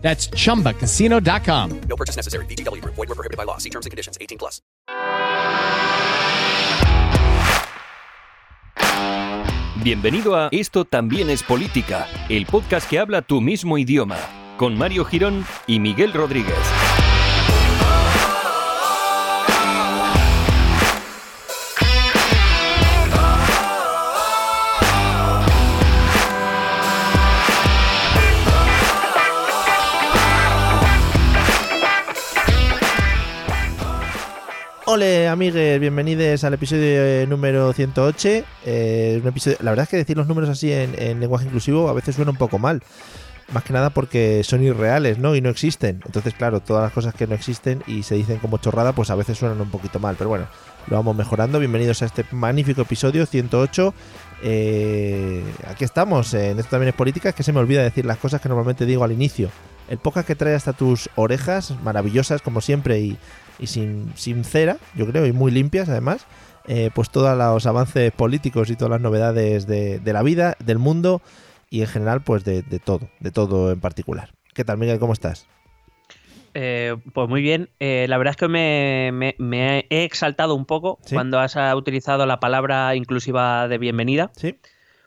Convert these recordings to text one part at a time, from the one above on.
That's chumbacasino.com. No purchase necessary. VGW Group. Void were prohibited by law. See terms and conditions. 18 plus. Bienvenido a Esto también es política, el podcast que habla tu mismo idioma, con Mario Girón y Miguel Rodríguez. Hola amigues, bienvenidos al episodio eh, número 108. Eh, un episodio, la verdad es que decir los números así en, en lenguaje inclusivo a veces suena un poco mal. Más que nada porque son irreales, ¿no? Y no existen. Entonces, claro, todas las cosas que no existen y se dicen como chorrada, pues a veces suenan un poquito mal. Pero bueno, lo vamos mejorando. Bienvenidos a este magnífico episodio 108. Eh, aquí estamos, esto también es política, es que se me olvida decir las cosas que normalmente digo al inicio. El podcast que trae hasta tus orejas, maravillosas como siempre y, y sin, sincera, yo creo, y muy limpias además, eh, pues todos los avances políticos y todas las novedades de, de la vida, del mundo y en general, pues de, de todo, de todo en particular. ¿Qué tal, Miguel? ¿Cómo estás? Eh, pues muy bien. Eh, la verdad es que me, me- me he exaltado un poco ¿Sí? cuando has utilizado la palabra inclusiva de bienvenida. Sí,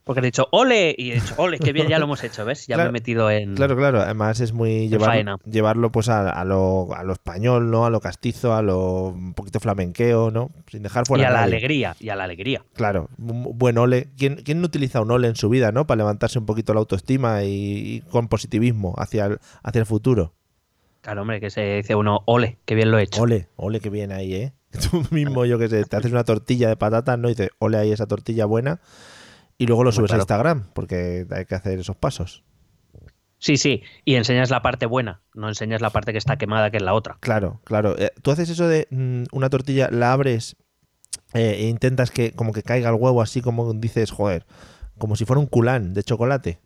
Porque has dicho ¡ole! Y he dicho ¡ole! ¡Qué bien! Ya lo hemos hecho, ¿ves? Ya Claro, me he metido en. claro, claro. Además es muy llevar- llevarlo pues a, a lo, a lo español, ¿no? A lo castizo, a lo un poquito flamenqueo, ¿no? Sin dejar Y fuera a la alegría. Y a la alegría. Claro, un buen ole. ¿Quién, quién no utiliza un ole en su vida, no? Para levantarse un poquito la autoestima y, y con positivismo hacia el, hacia el futuro. Claro, hombre, que se dice uno ¡ole! ¡Qué bien lo he hecho! Ole, ole que viene ahí, ¿eh? Tú mismo, yo que sé, te haces una tortilla de patatas, ¿no? Y dices, ole ahí esa tortilla buena. Y luego lo subes claro. a Instagram, porque hay que hacer esos pasos. Sí, sí. Y enseñas la parte buena. No enseñas la parte que está quemada, que es la otra. Claro, claro. Eh, Tú haces eso de mm, una tortilla, la abres eh, e intentas que como que caiga el huevo así como dices, joder, como si fuera un culán de chocolate.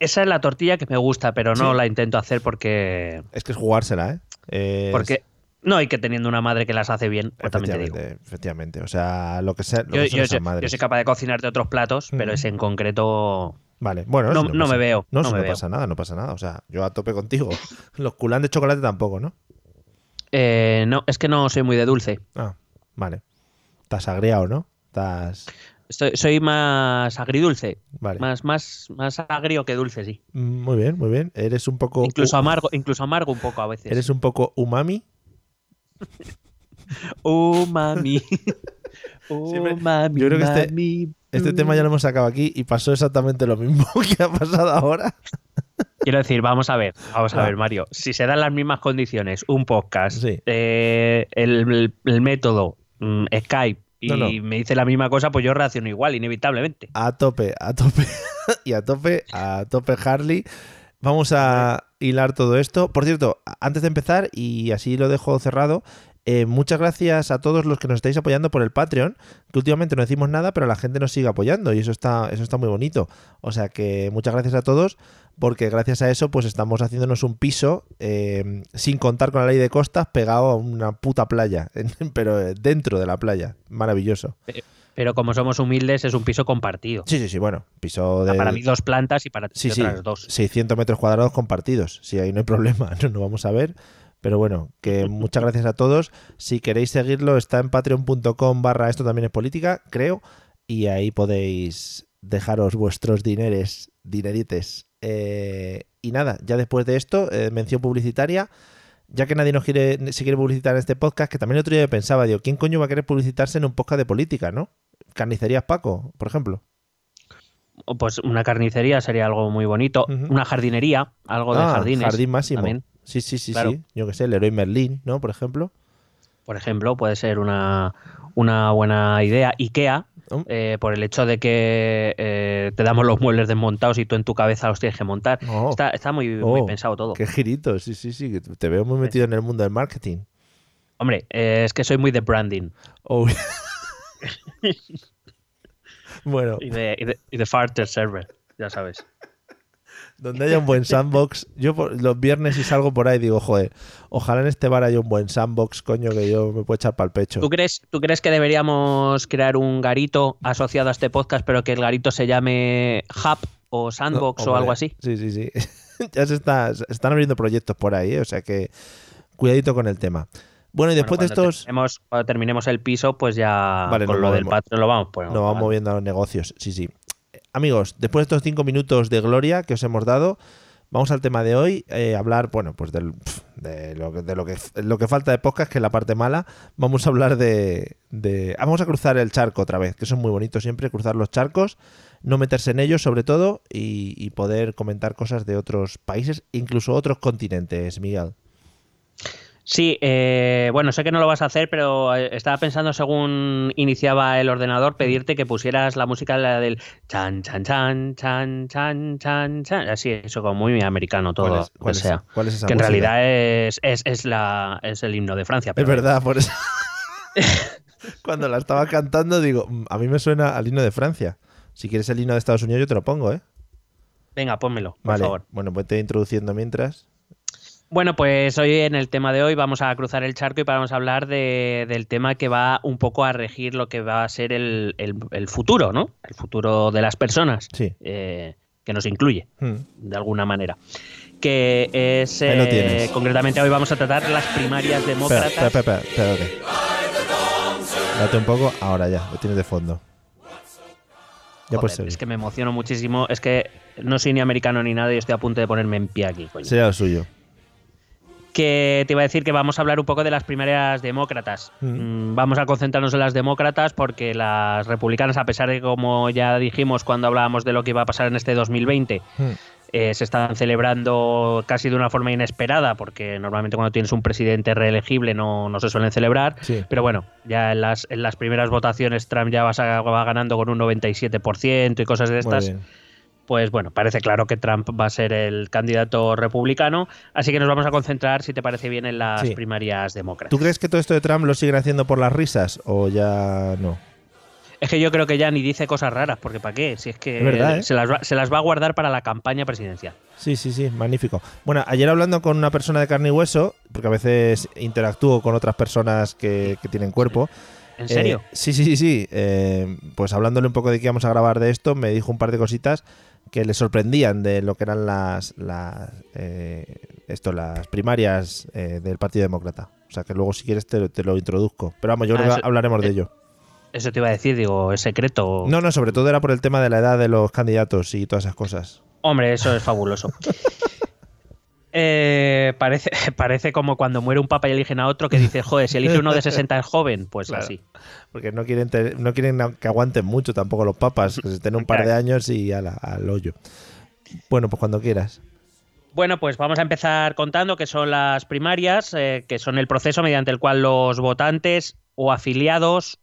Esa es la tortilla que me gusta, pero no Sí. la intento hacer porque. Es que es jugársela, ¿eh? Porque no, y que teniendo una madre que las hace bien, pues también te digo. Efectivamente, efectivamente. O sea, lo que sea. Lo Yo, que yo soy, yo soy capaz de cocinar de otros platos, pero Mm. ese en concreto. Vale, bueno, No- no me veo, No, no me veo. pasa nada, no pasa nada. O sea, yo a tope contigo. Los culán de chocolate tampoco, ¿no? eh, no, es que no soy muy de dulce. Ah, vale. Estás agriado, ¿no? Estás. Estoy- soy más agridulce. Vale. Más, más, más agrio que dulce, sí. Mm, Muy bien, muy bien. Eres un poco. Incluso amargo, incluso amargo un poco a veces. Eres un poco umami. Umami. Siempre- Umami. yo creo que este- mami. Este tema ya lo hemos sacado aquí y pasó exactamente lo mismo que ha pasado ahora. Quiero decir, vamos a ver, vamos a Ah. ver, Mario. Si se dan las mismas condiciones, un podcast, Sí. eh, el, el- el método, mm, Skype, y No, no. me dice la misma cosa, pues yo reacciono igual, inevitablemente. A tope, a tope. y a tope, a tope Harley. Vamos a hilar todo esto. Por cierto, antes de empezar, y así lo dejo cerrado, eh, muchas gracias a todos los que nos estáis apoyando por el Patreon, que últimamente no decimos nada, pero la gente nos sigue apoyando y eso está, eso está muy bonito. O sea que muchas gracias a todos, porque gracias a eso pues estamos haciéndonos un piso eh, sin contar con la ley de costas pegado a una puta playa, pero eh, dentro de la playa. Maravilloso. Pero como somos humildes, es un piso compartido. Sí, sí, sí, bueno, piso de... Para mí dos plantas y para ti Sí, sí, otras dos. 600 metros cuadrados compartidos. Sí, ahí no hay problema, no lo vamos a ver. Pero bueno, que muchas gracias a todos. Si queréis seguirlo, está en patreon.com barra esto también es política, creo. Y ahí podéis dejaros vuestros dineres, dinerites. Eh, y nada, ya después de esto, eh, mención publicitaria. Ya que nadie nos quiere, se quiere publicitar en este podcast, que también el otro día pensaba, digo, ¿quién coño va a querer publicitarse en un podcast de política, no? Carnicerías Paco, por ejemplo. Pues una carnicería sería algo muy bonito. Una jardinería, algo de Ah, jardines. Jardín máximo. también. Sí, sí, sí, Claro. sí. Yo qué sé, el héroe Merlín, ¿no? Por ejemplo. Por ejemplo, puede ser una, una buena idea. IKEA, Mm. eh, por el hecho de que eh, te damos los muebles desmontados y tú en tu cabeza los tienes que montar. Oh. Está, está muy, muy Oh, pensado todo. Qué girito, sí, sí, sí. que Te veo muy metido en el mundo del marketing. Hombre, eh, es que soy muy de branding Oh. bueno, y de, y de, y de Farter Server, ya sabes. donde haya un buen sandbox, yo por- los viernes si salgo por ahí digo, joder, ojalá en este bar haya un buen sandbox, coño, que yo me puedo echar para el pecho. ¿Tú crees, ¿Tú crees que deberíamos crear un garito asociado a este podcast, pero que el garito se llame Hub o Sandbox No, o algo así? Sí, sí, sí. ya se, está, se están abriendo proyectos por ahí, ¿eh? o sea que cuidadito con el tema. Bueno, y después Bueno, de estos Terminemos, cuando terminemos el piso, pues ya Vale, con lo del. Patreon lo vamos pues, nos vamos moviendo a los negocios. Sí, sí. Amigos, después de estos cinco minutos de gloria que os hemos dado, vamos al tema de hoy. eh, hablar, bueno, pues del, pf, de, lo, que- de lo, que, lo que falta de podcast, que es la parte mala. Vamos a hablar de, de- ah, Vamos a cruzar el charco otra vez, que eso es muy bonito siempre, cruzar los charcos, no meterse en ellos sobre todo y, y poder comentar cosas de otros países, incluso otros continentes, Miguel. Sí, eh, bueno, sé que no lo vas a hacer, pero eh, estaba pensando según iniciaba el ordenador pedirte que pusieras la música la del chan chan chan chan chan chan chan, así eso como muy americano todo, ¿Cuál es, cuál o sea, cuál es esa que en realidad es, es, es la es el himno de Francia. Es verdad, por eso. Cuando la estaba cantando, digo, "Mm, a mí me suena al himno de Francia. Si quieres el himno de Estados Unidos, yo te lo pongo, ¿eh? Venga, pónmelo, por Vale. favor. Bueno, pues te voy introduciendo mientras. Bueno, pues hoy en el tema de hoy vamos a cruzar el charco y vamos a hablar de- del tema que va un poco a regir lo que va a ser el, el- el futuro, ¿no? El futuro de las personas, Sí. eh, que nos incluye, Hmm. de alguna manera. Que es, eh, concretamente hoy vamos a tratar las primarias demócratas. espera, espera, espera, espérate. Date un poco, ahora ya, lo tienes de fondo. Ya Joder, es que me emociono muchísimo. Es que no soy ni americano ni nada y estoy a punto de ponerme en pie aquí, coño. Sería lo suyo. Que te iba a decir que vamos a hablar un poco de las primarias demócratas. Mm. Mm, Vamos a concentrarnos en las demócratas porque las republicanas, a pesar de como ya dijimos cuando hablábamos de lo que iba a pasar en este 2020, Hmm. eh, se están celebrando casi de una forma inesperada, porque normalmente cuando tienes un presidente reelegible no, no se suelen celebrar. Sí. Pero bueno, ya en las, en las primeras votaciones Trump ya va, ganando con un 97% y cosas de Muy estas bien. Pues bueno, parece claro que Trump va a ser el candidato republicano, así que nos vamos a concentrar, si te parece bien, en las Sí. primarias demócratas. ¿Tú crees que todo esto de Trump lo siguen haciendo por las risas o ya no? Es que yo creo que ya ni dice cosas raras, porque ¿para qué? Si es que Es verdad, ¿eh? se, las va, se las va a guardar para la campaña presidencial. Sí, sí, sí, magnífico. Bueno, ayer hablando con una persona de carne y hueso, porque a veces interactúo con otras personas que, que tienen cuerpo. ¿En serio? Eh, sí, sí, sí, sí. Eh, pues hablándole un poco de que íbamos a grabar de esto, me dijo un par de cositas que le sorprendían de lo que eran las, las eh, esto, las primarias eh, del Partido Demócrata. O sea que luego si quieres te, te lo introduzco. Pero vamos, yo Ah, creo que eso- hablaremos de eh, ello. Eso te iba a decir, digo, es secreto. No, no, sobre todo era por el tema de la edad de los candidatos y todas esas cosas. Hombre, eso es fabuloso. Eh, parece, parece como cuando muere un papa y eligen a otro que dice, joder, si elige uno de 60 es joven, pues Claro. así. Porque no quieren, no quieren que aguanten mucho tampoco los papas, que se estén un par de años y ala, al hoyo. Bueno, pues cuando quieras. Bueno, pues vamos a empezar contando que son las primarias, eh, que son el proceso mediante el cual los votantes o afiliados,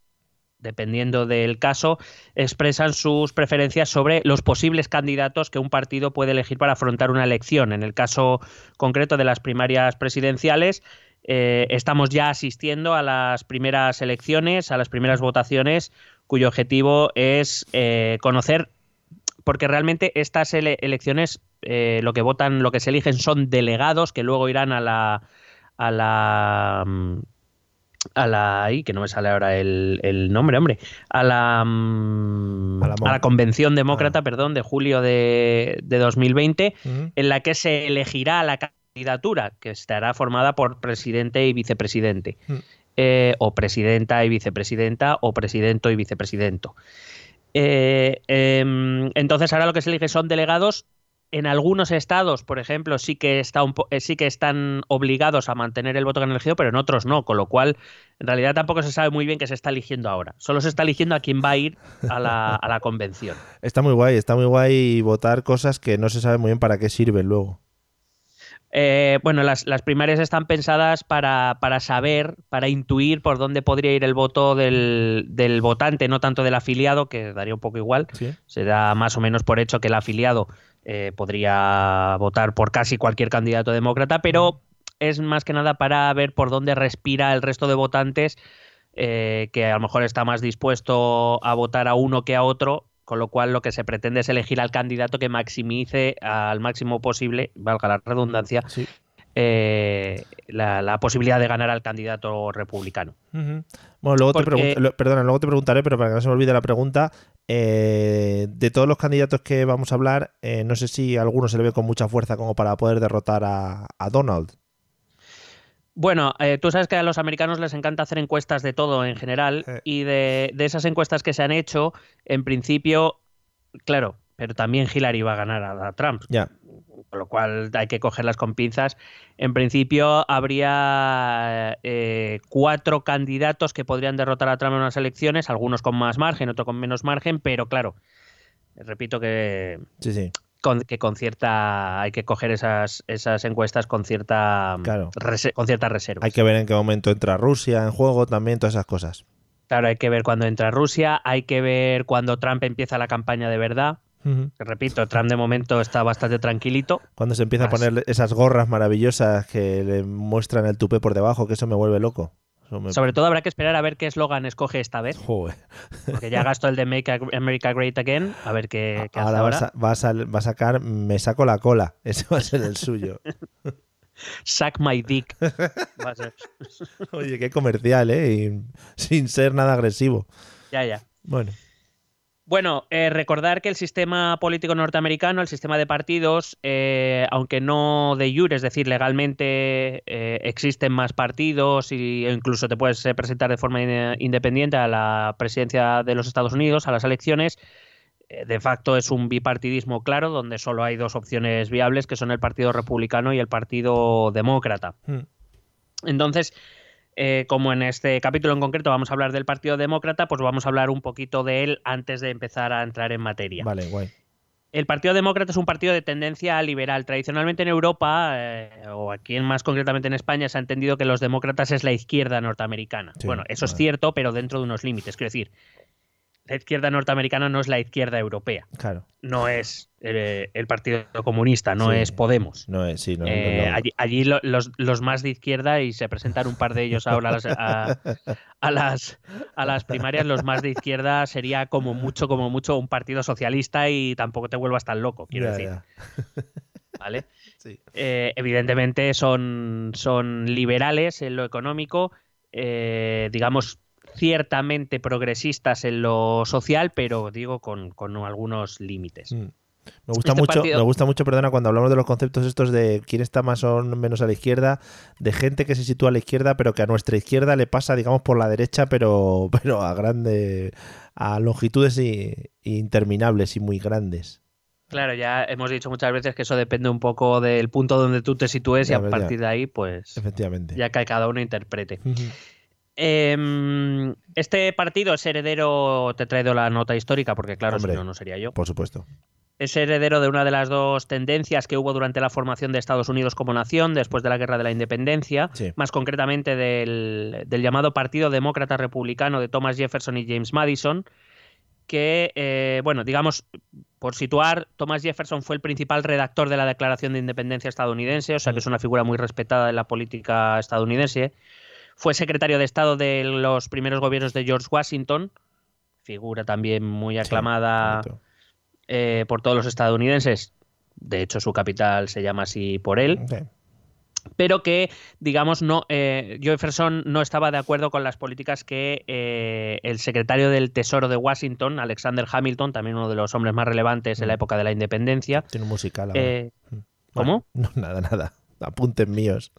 dependiendo del caso, expresan sus preferencias sobre los posibles candidatos que un partido puede elegir para afrontar una elección. En el caso concreto de las primarias presidenciales, eh, estamos ya asistiendo a las primeras elecciones, a las primeras votaciones, cuyo objetivo es eh, conocer porque realmente estas ele- elecciones eh, lo que votan, lo que se eligen son delegados que luego irán a la a la mm, a la que no me sale ahora el, el nombre, hombre, a la mm, A la a mo- la convención demócrata, Ah. perdón, de julio de, de 2020, Ujú. en la que se elegirá la candidatura, que estará formada por presidente y vicepresidente. Eh, o presidenta y vicepresidenta, o presidente y vicepresidento. Eh, em, entonces ahora lo que se elige son delegados. En algunos estados, por ejemplo, sí que, está un po- eh, sí que están obligados a mantener el voto que han elegido, pero en otros no, con lo cual en realidad tampoco se sabe muy bien qué se está eligiendo ahora. Solo se está eligiendo a quién va a ir a la, a la convención. Está muy guay, está muy guay votar cosas que no se sabe muy bien para qué sirven luego. Eh, bueno, las, las primarias están pensadas para, para saber, para intuir por dónde podría ir el voto del, del votante, no tanto del afiliado, que daría un poco igual. Sí. Se da más o menos por hecho que el afiliado eh, podría votar por casi cualquier candidato demócrata, pero es más que nada para ver por dónde respira el resto de votantes, eh, que a lo mejor está más dispuesto a votar a uno que a otro, con lo cual lo que se pretende es elegir al candidato que maximice al máximo posible, valga la redundancia, Sí. eh, la, la posibilidad de ganar al candidato republicano. Bueno, luego te Porque- lo- perdona, luego te preguntaré, pero para que no se me olvide la pregunta, eh, de todos los candidatos que vamos a hablar, eh, no sé si alguno se le ve con mucha fuerza como para poder derrotar a, a Donald. Bueno, eh, tú sabes que a los americanos les encanta hacer encuestas de todo en general Eh. y de, de esas encuestas que se han hecho, en principio, claro, pero también Hillary va a ganar a, a Trump, Ya, con lo cual hay que cogerlas con pinzas. En principio habría eh, cuatro candidatos que podrían derrotar a Trump en unas elecciones, algunos con más margen, otros con menos margen, pero claro, repito que sí, sí. con, que con cierta hay que coger esas, esas encuestas con cierta Claro. con ciertas reservas. Hay que ver en qué momento entra Rusia en juego, también todas esas cosas. Claro, hay que ver cuándo entra Rusia, hay que ver cuándo Trump empieza la campaña de verdad. Ujú. Que Repito, Trump de momento está bastante tranquilito. Cuando se empieza a poner esas gorras maravillosas que le muestran el tupé por debajo, que eso me vuelve loco. Me- Sobre todo habrá que esperar a ver qué eslogan escoge esta vez, Joder. porque ya gastó el de Make America Great Again, a ver qué, qué hace Ahora va a, ahora. va a va a sacar Me saco la cola. Ese va a ser el suyo. Suck my dick. Va a ser. Oye, qué comercial, ¿eh? Y sin ser nada agresivo. Ya, ya. Bueno, Bueno, eh, recordar que el sistema político norteamericano, el sistema de partidos, eh, aunque no de jure, es decir, legalmente eh, existen más partidos y, e incluso te puedes eh, presentar de forma in- independiente a la presidencia de los Estados Unidos, a las elecciones, de facto es un bipartidismo claro, donde solo hay dos opciones viables, que son el Partido Republicano y el Partido Demócrata. Hmm. Entonces, eh, como en este capítulo en concreto vamos a hablar del Partido Demócrata, pues vamos a hablar un poquito de él antes de empezar a entrar en materia. vale, guay. El Partido Demócrata es un partido de tendencia liberal. Tradicionalmente en Europa, eh, o aquí en- más concretamente en España, se ha entendido que los demócratas es la izquierda norteamericana. Sí, bueno, eso es cierto, pero dentro de unos límites. Quiero decir, la izquierda norteamericana no es la izquierda europea. Claro. No es eh, el Partido Comunista, no Sí. es Podemos. No es, sí, no, no, Eh, no. allí allí lo- los, los más de izquierda, y se presentan un par de ellos ahora a las, a, a las, a las primarias, los más de izquierda sería como mucho, como mucho un partido socialista y tampoco te vuelvas tan loco, quiero Ya, decir. ya. ¿vale? Sí. Eh, evidentemente son, son liberales en lo económico, eh, digamos ciertamente progresistas en lo social, pero digo con, con algunos límites. Mm. Me gusta Este mucho, partido- me gusta mucho, perdona, cuando hablamos de los conceptos estos de quién está más o menos a la izquierda, de gente que se sitúa a la izquierda, pero que a nuestra izquierda le pasa, digamos, por la derecha, pero, pero a grande, a longitudes i- interminables y muy grandes. Claro, ya hemos dicho muchas veces que eso depende un poco del punto donde tú te sitúes y a ya. partir de ahí, pues Efectivamente. ya que cada uno interprete. Em, este partido es heredero, te he traído la nota histórica porque claro, Hombre. si no, no sería yo. Por supuesto. Es heredero de una de las dos tendencias que hubo durante la formación de Estados Unidos como nación después de la Guerra de la Independencia, Sí. más concretamente del, del llamado Partido Demócrata Republicano de Thomas Jefferson y James Madison, que, eh, bueno, digamos, por situar, Thomas Jefferson fue el principal redactor de la Declaración de Independencia estadounidense, o sea que es una figura muy respetada en la política estadounidense. Fue secretario de Estado de los primeros gobiernos de George Washington, figura también muy aclamada eh, por todos los estadounidenses. De hecho, su capital se llama así por él, pero que, digamos, no, eh, Jefferson no estaba de acuerdo con las políticas que eh, el secretario del Tesoro de Washington, Alexander Hamilton, también uno de los hombres más relevantes en la Mm. época de la independencia. Tiene un musical ahora. eh, Bueno, ¿Cómo? no, nada, nada. Apuntes míos.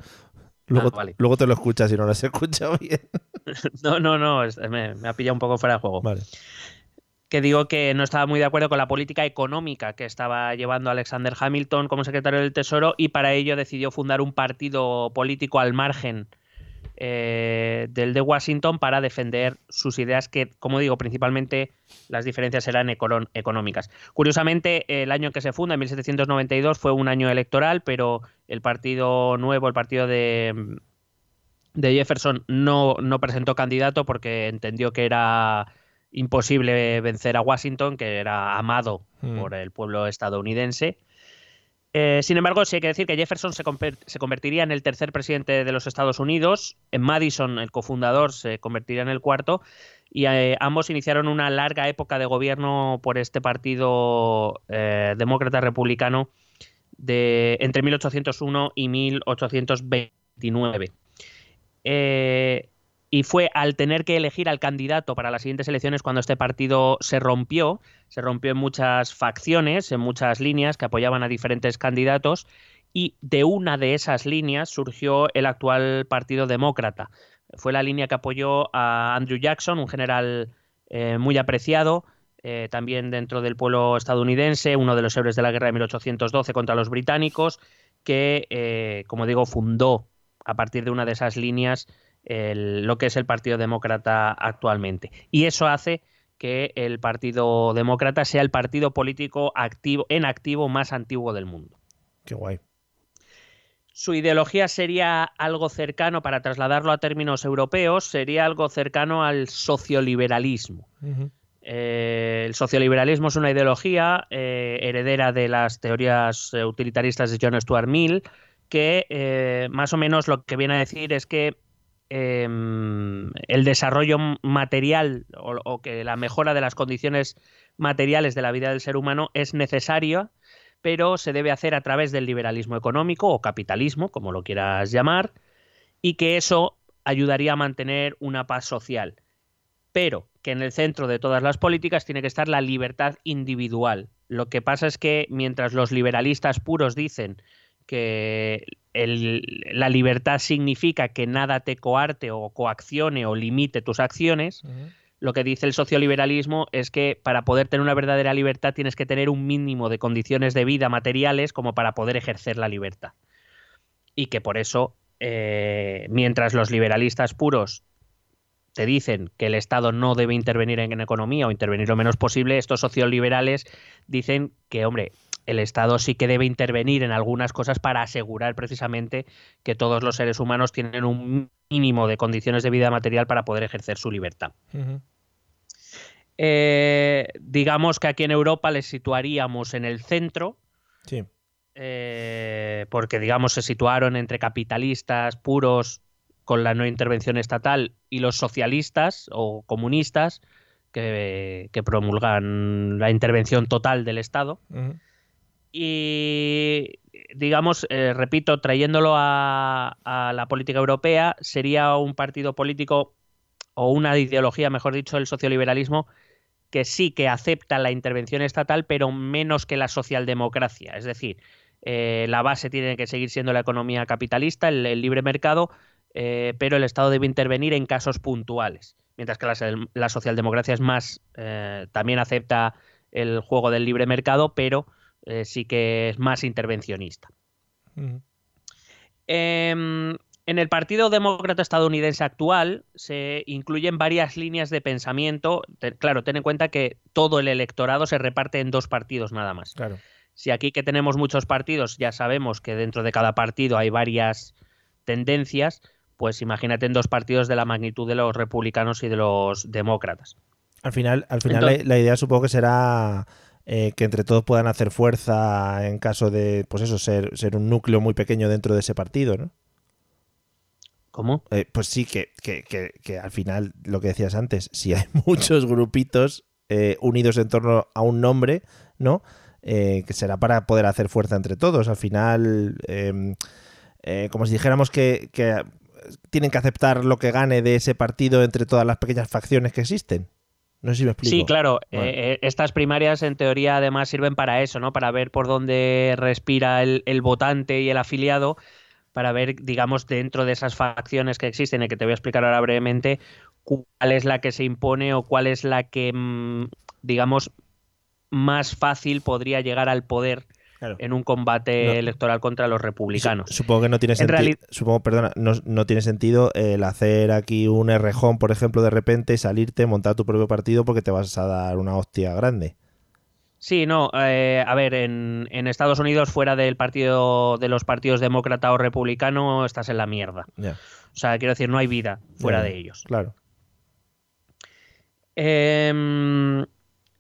Luego, Ah, vale. luego te lo escuchas si no lo has escuchado bien. No, no, no, me, me ha pillado un poco fuera de juego. Vale. que digo que no estaba muy de acuerdo con la política económica que estaba llevando Alexander Hamilton como secretario del Tesoro y para ello decidió fundar un partido político al margen eh, del de Washington para defender sus ideas que, como digo, principalmente las diferencias eran económicas. Curiosamente, el año en que se funda, en 1792, fue un año electoral, pero el partido nuevo, el partido de, de Jefferson, no, no presentó candidato porque entendió que era imposible vencer a Washington, que era amado Mm. por el pueblo estadounidense. Eh, sin embargo, sí hay que decir que Jefferson se, conver- se convertiría en el tercer presidente de los Estados Unidos, en Madison, el cofundador, se convertiría en el cuarto, y eh, ambos iniciaron una larga época de gobierno por este partido eh, demócrata-republicano de, entre 1801 y 1829. Eh, y fue al tener que elegir al candidato para las siguientes elecciones cuando este partido se rompió, se rompió en muchas facciones, en muchas líneas que apoyaban a diferentes candidatos y de una de esas líneas surgió el actual Partido Demócrata. Fue la línea que apoyó a Andrew Jackson, un general eh, muy apreciado, eh, también dentro del pueblo estadounidense, uno de los héroes de la guerra de 1812 contra los británicos, que, eh, como digo, fundó a partir de una de esas líneas el- lo que es el Partido Demócrata actualmente. Y eso hace que el Partido Demócrata sea el partido político activo, en activo más antiguo del mundo. Qué guay. Su ideología sería algo cercano, para trasladarlo a términos europeos, sería algo cercano al socioliberalismo. Eh, el socioliberalismo es una ideología eh, heredera de las teorías utilitaristas de John Stuart Mill, que eh, más o menos lo que viene a decir es que eh, el desarrollo material o, o que la mejora de las condiciones materiales de la vida del ser humano es necesaria, pero se debe hacer a través del liberalismo económico o capitalismo, como lo quieras llamar, y que eso ayudaría a mantener una paz social. Pero que en el centro de todas las políticas tiene que estar la libertad individual. Lo que pasa es que mientras los liberalistas puros dicen que el- la libertad significa que nada te coarte o coaccione o limite tus acciones, lo que dice el socioliberalismo es que para poder tener una verdadera libertad tienes que tener un mínimo de condiciones de vida materiales como para poder ejercer la libertad. Y que por eso, eh, mientras los liberalistas puros te dicen que el Estado no debe intervenir en economía o intervenir lo menos posible, estos socioliberales dicen que, hombre, el Estado sí que debe intervenir en algunas cosas para asegurar precisamente que todos los seres humanos tienen un mínimo de condiciones de vida material para poder ejercer su libertad. Eh, digamos que aquí en Europa les situaríamos en el centro, Sí. eh, porque digamos se situaron entre capitalistas puros con la no intervención estatal y los socialistas o comunistas que, que promulgan la intervención total del Estado. Ujú. Y digamos, eh, repito, trayéndolo a, la política europea, sería un partido político o una ideología, mejor dicho, el socioliberalismo, que sí que acepta la intervención estatal, pero menos que la socialdemocracia. Es decir, eh, la base tiene que seguir siendo la economía capitalista, el, libre mercado, eh, pero el Estado debe intervenir en casos puntuales. Mientras que la, la socialdemocracia es más, también acepta el juego del libre mercado, pero eh, sí que es más intervencionista. Em, en el Partido Demócrata estadounidense actual se incluyen varias líneas de pensamiento. Te- claro, ten en cuenta que todo el electorado se reparte en dos partidos nada más. Claro. Si aquí que tenemos muchos partidos ya sabemos que dentro de cada partido hay varias tendencias, pues imagínate en dos partidos de la magnitud de los republicanos y de los demócratas. Al final, al final Entonces- la, la idea supongo que será eh, que entre todos puedan hacer fuerza en caso de, pues eso, ser, ser un núcleo muy pequeño dentro de ese partido, ¿no? ¿Cómo? Eh, pues sí, que, que- que- que al final, lo que decías antes, si hay muchos grupitos eh, unidos en torno a un nombre, ¿no? Eh, que será para poder hacer fuerza entre todos. Al final, eh, como si dijéramos que tienen que aceptar lo que gane de ese partido entre todas las pequeñas facciones que existen. No sé si me explico. Sí, claro. Vale. eh, eh, estas primarias en teoría además sirven para eso, ¿no? Para ver por dónde respira el, el votante y el afiliado, para ver, digamos, dentro de esas facciones que existen y que te voy a explicar ahora brevemente, cuál es la que se impone o cuál es la que, mm, digamos, más fácil podría llegar al poder Claro. en un combate No. electoral contra los republicanos. Su- Supongo que no tiene En sentido. Supongo, perdona, no, no tiene sentido el hacer aquí un errejón, por ejemplo, de repente, salirte, montar tu propio partido porque te vas a dar una hostia grande. Sí, no, eh, a ver, en, en Estados Unidos, fuera del partido de los partidos demócrata o republicano, estás en la mierda. O sea, quiero decir, no hay vida fuera de ellos. Claro. Em,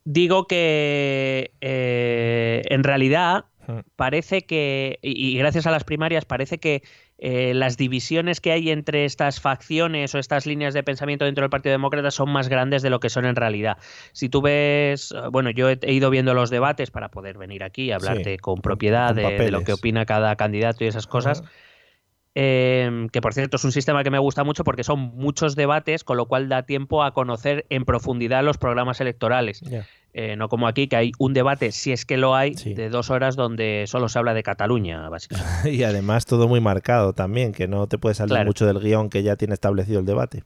digo que eh, en realidad parece que, y, gracias a las primarias, parece que eh, las divisiones que hay entre estas facciones o estas líneas de pensamiento dentro del Partido Demócrata son más grandes de lo que son en realidad. Si tú ves, eh, bueno, yo he, he ido viendo los debates para poder venir aquí y hablarte Sí, con propiedad con de, de lo que opina cada candidato y esas cosas. Eh, que por cierto es un sistema que me gusta mucho porque son muchos debates, con lo cual da tiempo a conocer en profundidad los programas electorales. Eh, no como aquí, que hay un debate, si es que lo hay, Sí. de dos horas donde solo se habla de Cataluña, básicamente. Y además todo muy marcado también, que no te puede salir Claro. mucho del guion que ya tiene establecido el debate.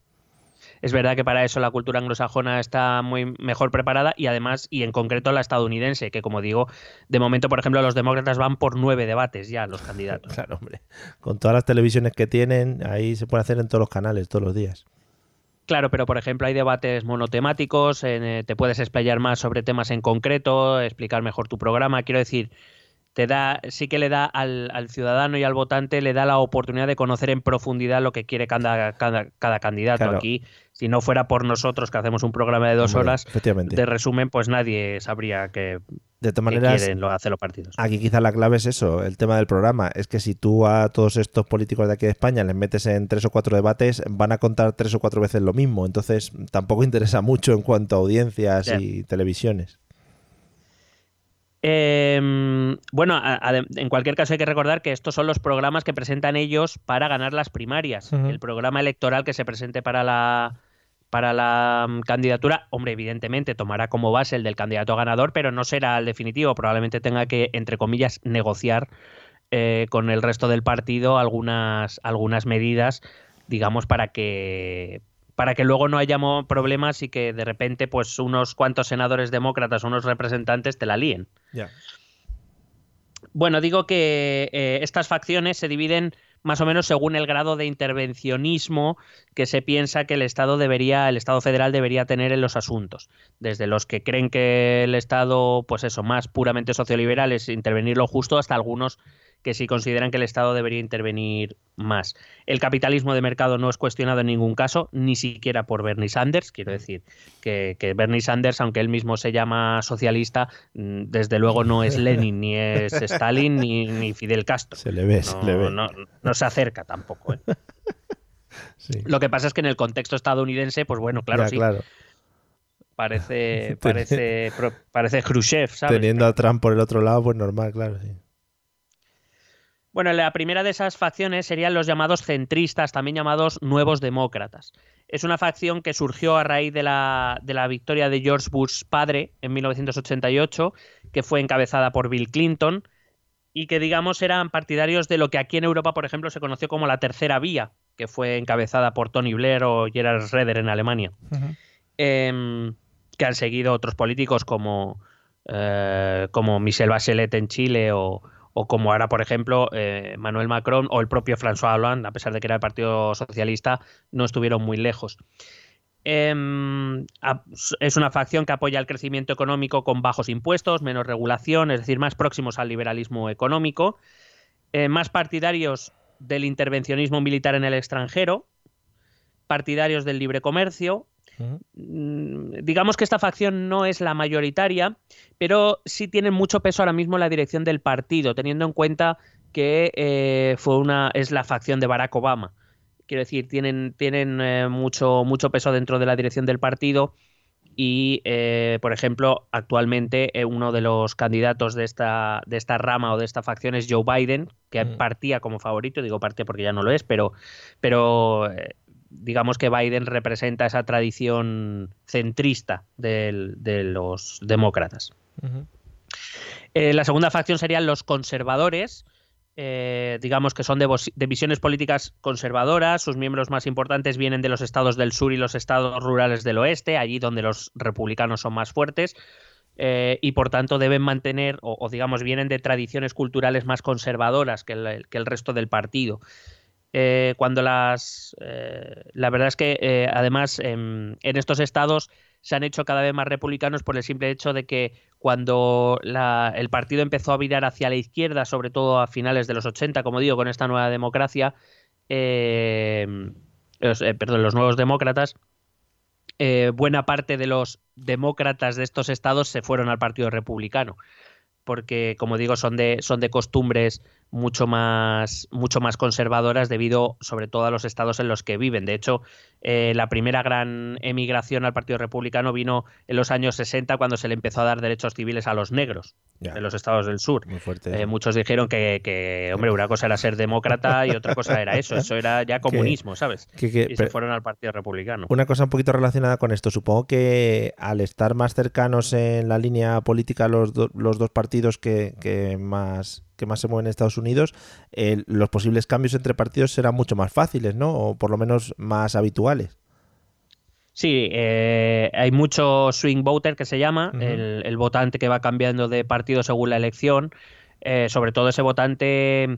Es verdad que para eso la cultura anglosajona está muy mejor preparada y además, y en concreto la estadounidense, que como digo, de momento, por ejemplo, los demócratas van por nueve debates ya, los candidatos. Claro, hombre. Con todas las televisiones que tienen, ahí se puede hacer en todos los canales, todos los días. Claro, pero por ejemplo hay debates monotemáticos, eh, te puedes explayar más sobre temas en concreto, explicar mejor tu programa. Quiero decir, te da, sí que le da al, al ciudadano y al votante, le da la oportunidad de conocer en profundidad lo que quiere cada, cada, cada candidato. Claro. Aquí, si no fuera por nosotros que hacemos un programa de dos Hombre, horas de resumen, pues nadie sabría que, De todas que maneras, quieren lo hacer los partidos. aquí quizás la clave es eso, el tema del programa. Es que si tú a todos estos políticos de aquí de España les metes en tres o cuatro debates, van a contar tres o cuatro veces lo mismo. Entonces tampoco interesa mucho en cuanto a audiencias y televisiones. Eh, bueno, a- a- en cualquier caso hay que recordar que estos son los programas que presentan ellos para ganar las primarias. El programa electoral que se presente para la para la mm, candidatura, hombre, evidentemente tomará como base el del candidato ganador, pero no será el definitivo. Probablemente tenga que, entre comillas, negociar eh, con el resto del partido algunas, algunas medidas, digamos, para que para que luego no haya mo- problemas y que de repente, pues, unos cuantos senadores demócratas, unos representantes te la líen. Bueno, digo que eh, estas facciones se dividen más o menos según el grado de intervencionismo que se piensa que el Estado debería, el Estado federal debería tener en los asuntos. Desde los que creen que el Estado, pues eso, más puramente socioliberal es intervenir lo justo, hasta algunos que sí consideran que el Estado debería intervenir más. El capitalismo de mercado no es cuestionado en ningún caso, ni siquiera por Bernie Sanders. Quiero decir que, que Bernie Sanders, aunque él mismo se llama socialista, mm, desde luego no es Lenin, ni es Stalin, ni, ni Fidel Castro. Se le ve, se No, le ve. no- no se acerca tampoco. ¿eh? Sí. Lo que pasa es que en el contexto estadounidense, pues bueno, claro, Ya, sí, claro. parece, parece, parece Khrushchev, ¿sabes? Teniendo a Trump por el otro lado, pues normal, claro. Sí. Bueno, la primera de esas facciones serían los llamados centristas, también llamados nuevos demócratas. Es una facción que surgió a raíz de la, de la victoria de George Bush padre en 1988, que fue encabezada por Bill Clinton, y que digamos eran partidarios de lo que aquí en Europa, por ejemplo, se conoció como la tercera vía, que fue encabezada por Tony Blair o Gerhard Schroeder en Alemania. Em, que han seguido otros políticos como, eh, como Michel Bachelet en Chile o, o como ahora, por ejemplo, eh, Manuel Macron o el propio François Hollande, a pesar de que era el Partido Socialista, no estuvieron muy lejos. Em, es una facción que apoya el crecimiento económico con bajos impuestos, menos regulación, es decir, más próximos al liberalismo económico, eh, más partidarios del intervencionismo militar en el extranjero, partidarios del libre comercio, digamos que esta facción no es la mayoritaria, pero sí tiene mucho peso ahora mismo en la dirección del partido, teniendo en cuenta que eh, fue una es la facción de Barack Obama. Quiero decir, tienen, tienen eh, mucho, mucho peso dentro de la dirección del partido y, eh, por ejemplo, actualmente uno de los candidatos de esta, de esta rama o de esta facción es Joe Biden, que Mm. partía como favorito, digo partía porque ya no lo es, pero, pero digamos que Biden representa esa tradición centrista del- de los demócratas. Eh, la segunda facción serían los conservadores, eh, digamos que son de, visiones políticas conservadoras, sus miembros más importantes vienen de los estados del sur y los estados rurales del oeste, allí donde los republicanos son más fuertes, eh, y por tanto deben mantener, o, o digamos, vienen de tradiciones culturales más conservadoras que el, que el resto del partido. Eh, cuando las. eh, la verdad es que eh, además en, en estos estados se han hecho cada vez más republicanos por el simple hecho de que cuando la- el partido empezó a virar hacia la izquierda, sobre todo a finales de los 80, como digo, con esta nueva democracia, los- eh, perdón, los nuevos demócratas, buena parte de los demócratas de estos estados se fueron al Partido Republicano porque, como digo, son de, son de costumbres mucho más, mucho más conservadoras debido sobre todo a los estados en los que viven. De hecho, eh, la primera gran emigración al Partido Republicano vino en los años 60 cuando se le empezó a dar derechos civiles a los negros en los estados del sur. Muy fuerte. Eh, muchos dijeron que, que, hombre, una cosa era ser demócrata y otra cosa era eso. Eso era ya comunismo, ¿sabes? Que- y se fueron al Partido Republicano. Una cosa un poquito relacionada con esto. Supongo que al estar más cercanos en la línea política los, do- los dos partidos que, que más que más se mueven en Estados Unidos, el- los posibles cambios entre partidos serán mucho más fáciles, ¿no? O por lo menos más habituales. Sí, eh, hay mucho swing voter que se llama, el votante que va cambiando de partido según la elección, eh, sobre todo ese votante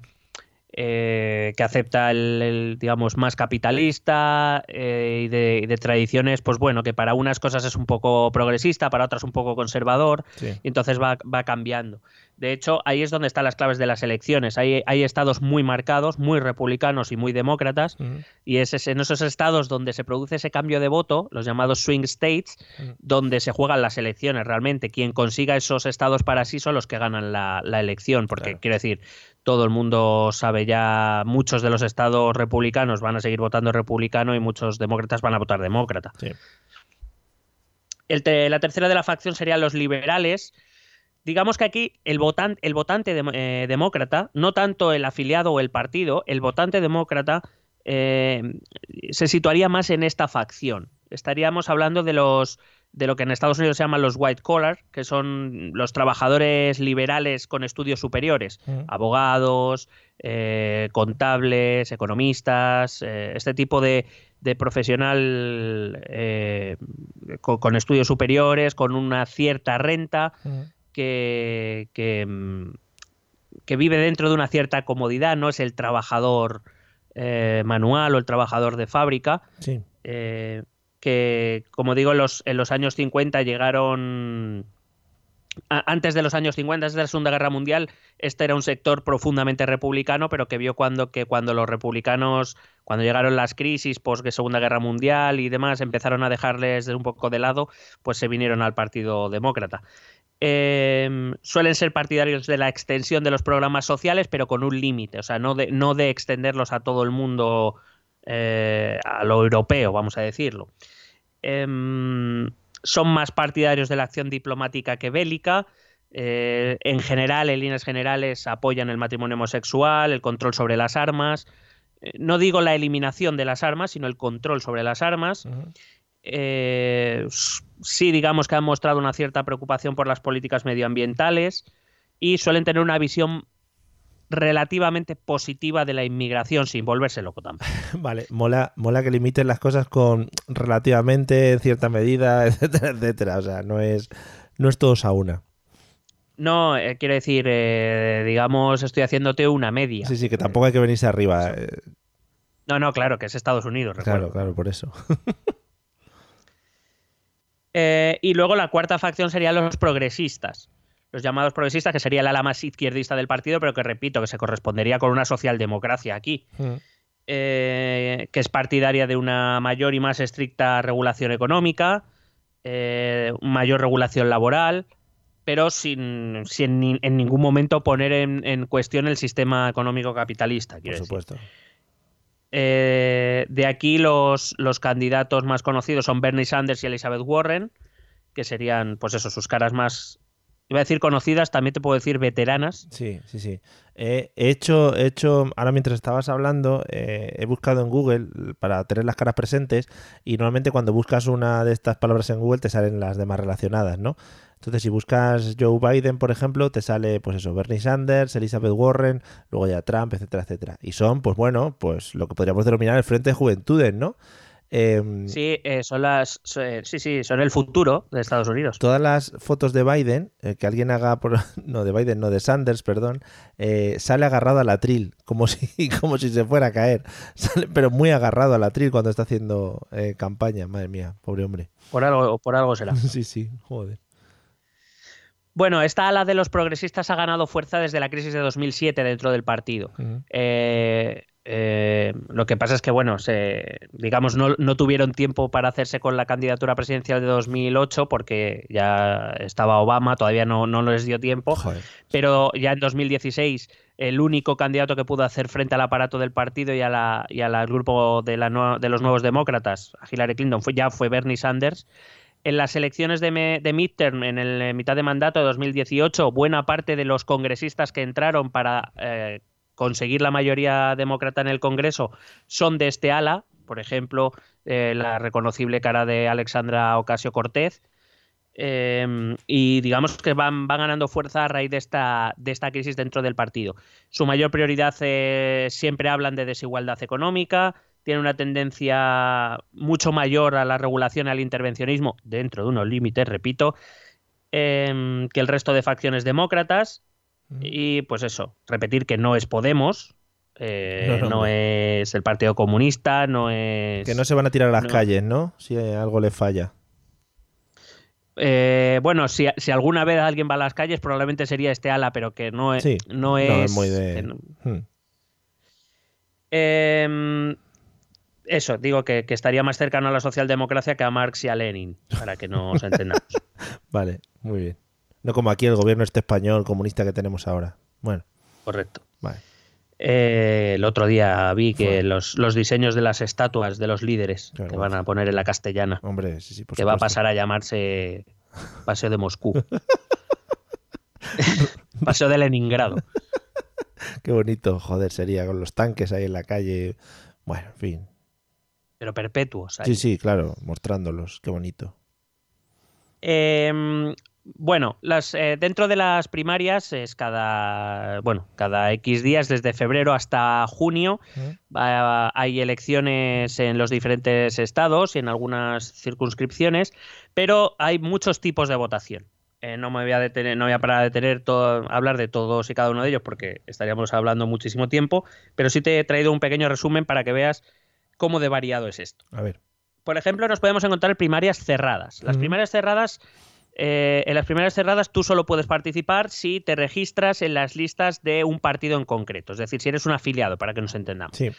eh, que acepta el, el, digamos, más capitalista eh, y, de, y de tradiciones, pues bueno, que para unas cosas es un poco progresista, para otras un poco conservador, Sí. y entonces va, va cambiando. De hecho, ahí es donde están las claves de las elecciones. Hay, hay estados muy marcados, muy republicanos y muy demócratas, y es ese- en esos estados donde se produce ese cambio de voto, los llamados swing states, donde se juegan las elecciones realmente. Quien consiga esos estados para sí son los que ganan la, la elección, porque Claro. quiero decir, todo el mundo sabe ya, muchos de los estados republicanos van a seguir votando republicano y muchos demócratas van a votar demócrata. Sí. El te- la tercera de la facción serían los liberales. Digamos que aquí el, votan- el votante eh, demócrata, no tanto el afiliado o el partido, el votante demócrata eh, se situaría más en esta facción. Estaríamos hablando de los de lo que en Estados Unidos se llaman los white collar, que son los trabajadores liberales con estudios superiores, Ujú. abogados, eh, contables, economistas, eh, este tipo de, de profesional eh, con, con estudios superiores, con una cierta renta, Ujú. que, que, mm, que vive dentro de una cierta comodidad, no es el trabajador manual o el trabajador de fábrica, Sí. eh, que, como digo, los, en los años 50 llegaron... Antes de los años 50, antes de la Segunda Guerra Mundial, este era un sector profundamente republicano, pero que vio cuando, que cuando los republicanos, cuando llegaron las crisis post Segunda Guerra Mundial y demás, empezaron a dejarles un poco de lado, pues se vinieron al Partido Demócrata. Eh, suelen ser partidarios de la extensión de los programas sociales, pero con un límite, o sea, no de, no de extenderlos a todo el mundo, eh, a lo europeo, vamos a decirlo. Em, son más partidarios de la acción diplomática que bélica. Eh, en general, en líneas generales, apoyan el matrimonio homosexual, el control sobre las armas. Eh, no digo la eliminación de las armas, sino el control sobre las armas. Sí, digamos que han mostrado una cierta preocupación por las políticas medioambientales y suelen tener una visión relativamente positiva de la inmigración sin volverse loco tampoco. Vale, mola, mola que limiten las cosas con relativamente, en cierta medida, etcétera, etcétera. O sea, no es, no es todos a una. No, eh, quiero decir, eh, digamos, estoy haciéndote una media. Sí, sí, que tampoco hay que venirse arriba. eh, No, no, claro, que es Estados Unidos, recuerdo. Claro, claro, por eso. Y luego la cuarta facción serían los progresistas. Los llamados progresistas, que sería el ala más izquierdista del partido, pero que repito, que se correspondería con una socialdemocracia aquí. Mm. eh, que es partidaria de una mayor y más estricta regulación económica, eh, mayor regulación laboral, pero sin, sin en ningún momento poner en, en cuestión el sistema económico capitalista. Por decir. supuesto. Eh, de aquí los, los candidatos más conocidos son Bernie Sanders y Elizabeth Warren, que serían, pues eso, sus caras más, iba a decir conocidas, también te puedo decir veteranas. Sí, sí, sí. Eh, he hecho, he hecho, ahora mientras estabas hablando, eh, he buscado en Google para tener las caras presentes y normalmente cuando buscas una de estas palabras en Google te salen las demás relacionadas, ¿no? Entonces si buscas Joe Biden, por ejemplo, te sale pues eso, Bernie Sanders, Elizabeth Warren, luego ya Trump, etcétera, etcétera. Y son, pues bueno, pues lo que podríamos denominar el Frente de Juventudes, ¿no? Em, Sí, eh, son las, eh, sí, sí, son el futuro de Estados Unidos. todas las fotos de Biden, eh, que alguien haga, por, no de Biden, no de Sanders, perdón, sale agarrado al atril, como si, como si se fuera a caer, Sale, pero muy agarrado al atril cuando está haciendo campaña, madre mía, pobre hombre. Por algo, por algo será. Sí, sí, joder. Bueno, esta ala de los progresistas ha ganado fuerza desde la crisis de 2007 dentro del partido. Eh, Eh, lo que pasa es que, bueno, se, digamos, no, no, tuvieron tiempo para hacerse con la candidatura presidencial de 2008 porque ya estaba Obama, todavía no, no les dio tiempo. Joder. Pero ya en 2016, el único candidato que pudo hacer frente al aparato del partido y, a la, y al grupo de, la, de los nuevos demócratas, a Hillary Clinton, fue, ya fue Bernie Sanders. En las elecciones de, me, de midterm, en el mitad de mandato de 2018, buena parte de los congresistas que entraron para eh, conseguir la mayoría demócrata en el Congreso son de este ala, por ejemplo, eh, la reconocible cara de Alexandra Ocasio Cortez. Eh, y digamos que van, van, ganando fuerza a raíz de esta, de esta crisis dentro del partido. Su mayor prioridad eh, siempre hablan de desigualdad económica, tiene una tendencia mucho mayor a la regulación y al intervencionismo, dentro de unos límites, repito, que el resto de facciones demócratas. Y pues eso, repetir que no es Podemos, eh, no, no, no, es el Partido Comunista, no es... Que no se van a tirar a las no. calles, ¿no? Si algo le falla. Eh, bueno, si, si, alguna vez alguien va a las calles, probablemente sería este ala, pero que no es... Sí, no es, es muy de... Hmm. Eh, eso, digo que, que, estaría más cercano a la socialdemocracia que a Marx y a Lenin, para que nos entendamos. vale, muy bien. No como aquí el gobierno este español comunista que tenemos ahora. Bueno. Correcto. Vale. Eh, el otro día vi que los, los, diseños de las estatuas de los líderes que van a poner en la castellana, Hombre, sí, sí, por que supuesto. va a pasar a llamarse Paseo de Moscú. Paseo de Leningrado. Qué bonito, joder, sería con los tanques ahí en la calle. Bueno, en fin. Pero perpetuos. Ahí. Sí, sí, claro, mostrándolos. Qué bonito. Eh, bueno, las, eh, dentro de las primarias es cada, bueno, cada X días, desde febrero hasta junio, ¿Eh? hay elecciones en los diferentes estados y en algunas circunscripciones, pero hay muchos tipos de votación. Eh, no me voy a detener, no voy a parar a detener todo, a hablar de todos y cada uno de ellos porque estaríamos hablando muchísimo tiempo, pero sí te he traído un pequeño resumen para que veas cómo de variado es esto. A ver. Por ejemplo, nos podemos encontrar primarias cerradas. Las primarias cerradas eh, en las primeras cerradas tú solo puedes participar si te registras en las listas de un partido en concreto, es decir, si eres un afiliado, para que nos entendamos. Sí.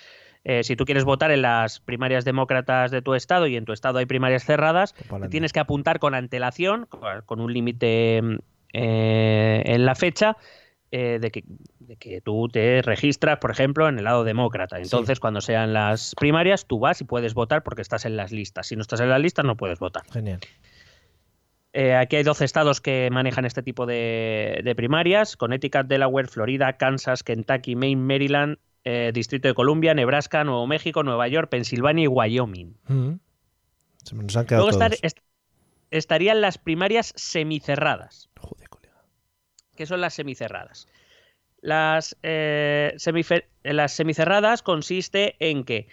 Eh, si tú quieres votar en las primarias demócratas de tu estado y en tu estado hay primarias cerradas, te tienes que apuntar con antelación, con un límite eh, en la fecha, eh, de, que, de, que, tú te registras, por ejemplo, en el lado demócrata. Entonces, sí. cuando sean las primarias, tú vas y puedes votar porque estás en las listas. Si no estás en las listas, no puedes votar. Genial. Eh, aquí hay 12 estados que manejan este tipo de, de, primarias: Connecticut, Delaware, Florida, Kansas, Kentucky, Maine, Maryland, eh, Distrito de Columbia, Nebraska, Nuevo México, Nueva York, Pensilvania y Wyoming. Mm -hmm. Se nos han quedado Luego todos. Estar, est estarían las primarias semicerradas. Joder, colega. ¿Qué son las semicerradas? Las, eh, las semicerradas consiste en que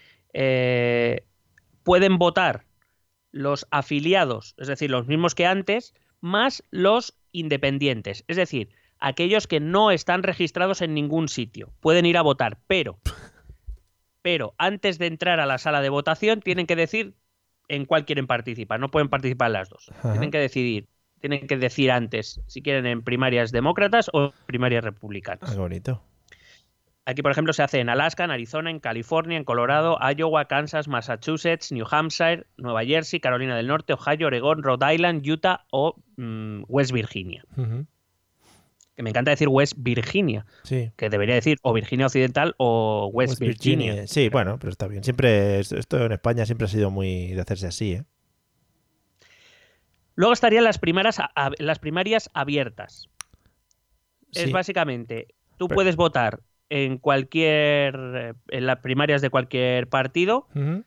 pueden votar los afiliados, es decir, los mismos que antes, más los independientes, es decir, aquellos que no están registrados en ningún sitio. Pueden ir a votar, pero, pero antes de entrar a la sala de votación tienen que decir en cuál quieren participar. No pueden participar las dos. Ajá. Tienen que decidir, tienen que decir antes si quieren en primarias demócratas o primarias republicanas. Ah, bonito. Aquí, por ejemplo, se hace en Alaska, en Arizona, en California, en Colorado, Iowa, Kansas, Massachusetts, New Hampshire, Nueva Jersey, Carolina del Norte, Ohio, Oregón, Rhode Island, Utah o mmm, West Virginia. Uh -huh. Que me encanta decir West Virginia. Sí. Que debería decir o Virginia Occidental o West, West Virginia. Virginia. Sí, bueno, pero está bien. Siempre, esto en España siempre ha sido muy de hacerse así, ¿eh? Luego estarían las primarias, las primarias abiertas. Sí. Es básicamente, tú pero... puedes votar en cualquier en las primarias de cualquier partido uh -huh.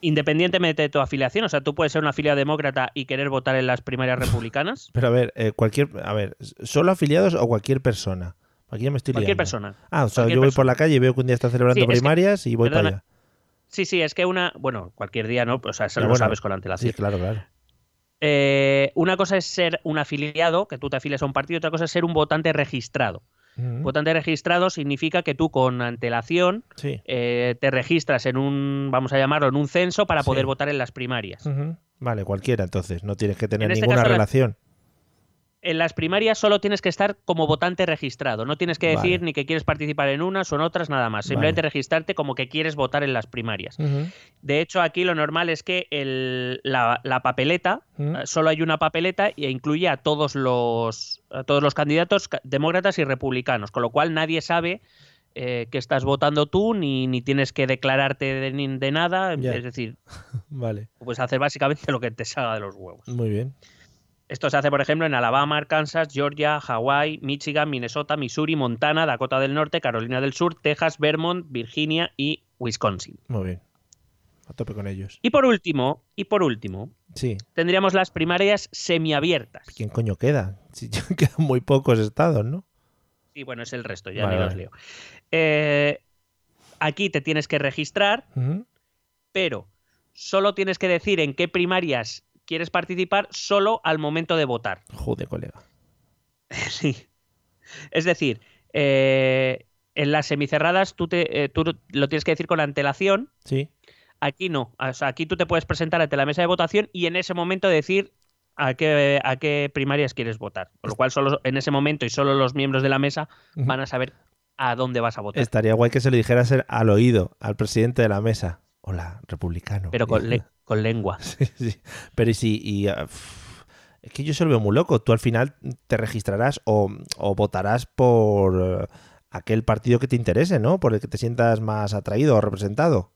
independientemente de tu afiliación. O sea tú puedes ser una afiliada demócrata y querer votar en las primarias republicanas. Pero a ver eh, cualquier a ver solo afiliados o cualquier persona aquí ya me estoy cualquier liando. persona. Ah o sea yo voy persona. por la calle y veo que un día están celebrando Sí, es que- primarias y voy perdona, para allá. Sí sí es que una bueno cualquier día no o sea eso lo bueno, sabes con antelación. Sí claro claro. Eh, una cosa es ser un afiliado que tú te afilias a un partido otra cosa es ser un votante registrado Votante registrado significa que tú con antelación sí. eh, te registras en un vamos a llamarlo en un censo para Sí. poder votar en las primarias. Vale cualquiera entonces no tienes que tener En este ninguna la- relación en las primarias solo tienes que estar como votante registrado. No tienes que decir Vale. ni que quieres participar en unas o en otras, nada más. Simplemente Vale. registrarte como que quieres votar en las primarias. De hecho, aquí lo normal es que el- la, la papeleta, eh, solo hay una papeleta e incluye a todos los, a todos los candidatos ca- demócratas y republicanos, con lo cual nadie sabe eh, que estás votando tú ni, ni tienes que declararte de, de nada. Es decir, Vale, puedes hacer básicamente lo que te salga de los huevos. muy bien. Esto se hace, por ejemplo, en Alabama, Arkansas, Georgia, Hawái, Michigan, Minnesota, Missouri, Montana, Dakota del Norte, Carolina del Sur, Texas, Vermont, Virginia y Wisconsin. Muy bien. A tope con ellos. Y por último, y por último, Sí. tendríamos las primarias semiabiertas. ¿Quién coño queda? Si quedan muy pocos estados, ¿no? Sí, bueno, es el resto, ya Vale, ni los leo. Eh, aquí te tienes que registrar, pero solo tienes que decir en qué primarias quieres participar solo al momento de votar. Joder, colega. Sí. Es decir, eh, en las semicerradas tú, te, eh, tú lo tienes que decir con antelación. Sí. Aquí no. O sea, aquí tú te puedes presentar ante la mesa de votación y en ese momento decir a qué, a qué primarias quieres votar. Con lo cual, solo en ese momento y solo los miembros de la mesa van a saber a dónde vas a votar. Estaría guay que se lo dijeras al oído al presidente de la mesa. Hola, republicano. Pero con, le- con lengua. Sí, sí. Pero y si. y, ah, es que yo se lo veo muy loco. Tú al final te registrarás o, o votarás por eh, aquel partido que te interese, ¿no? Por el que te sientas más atraído o representado.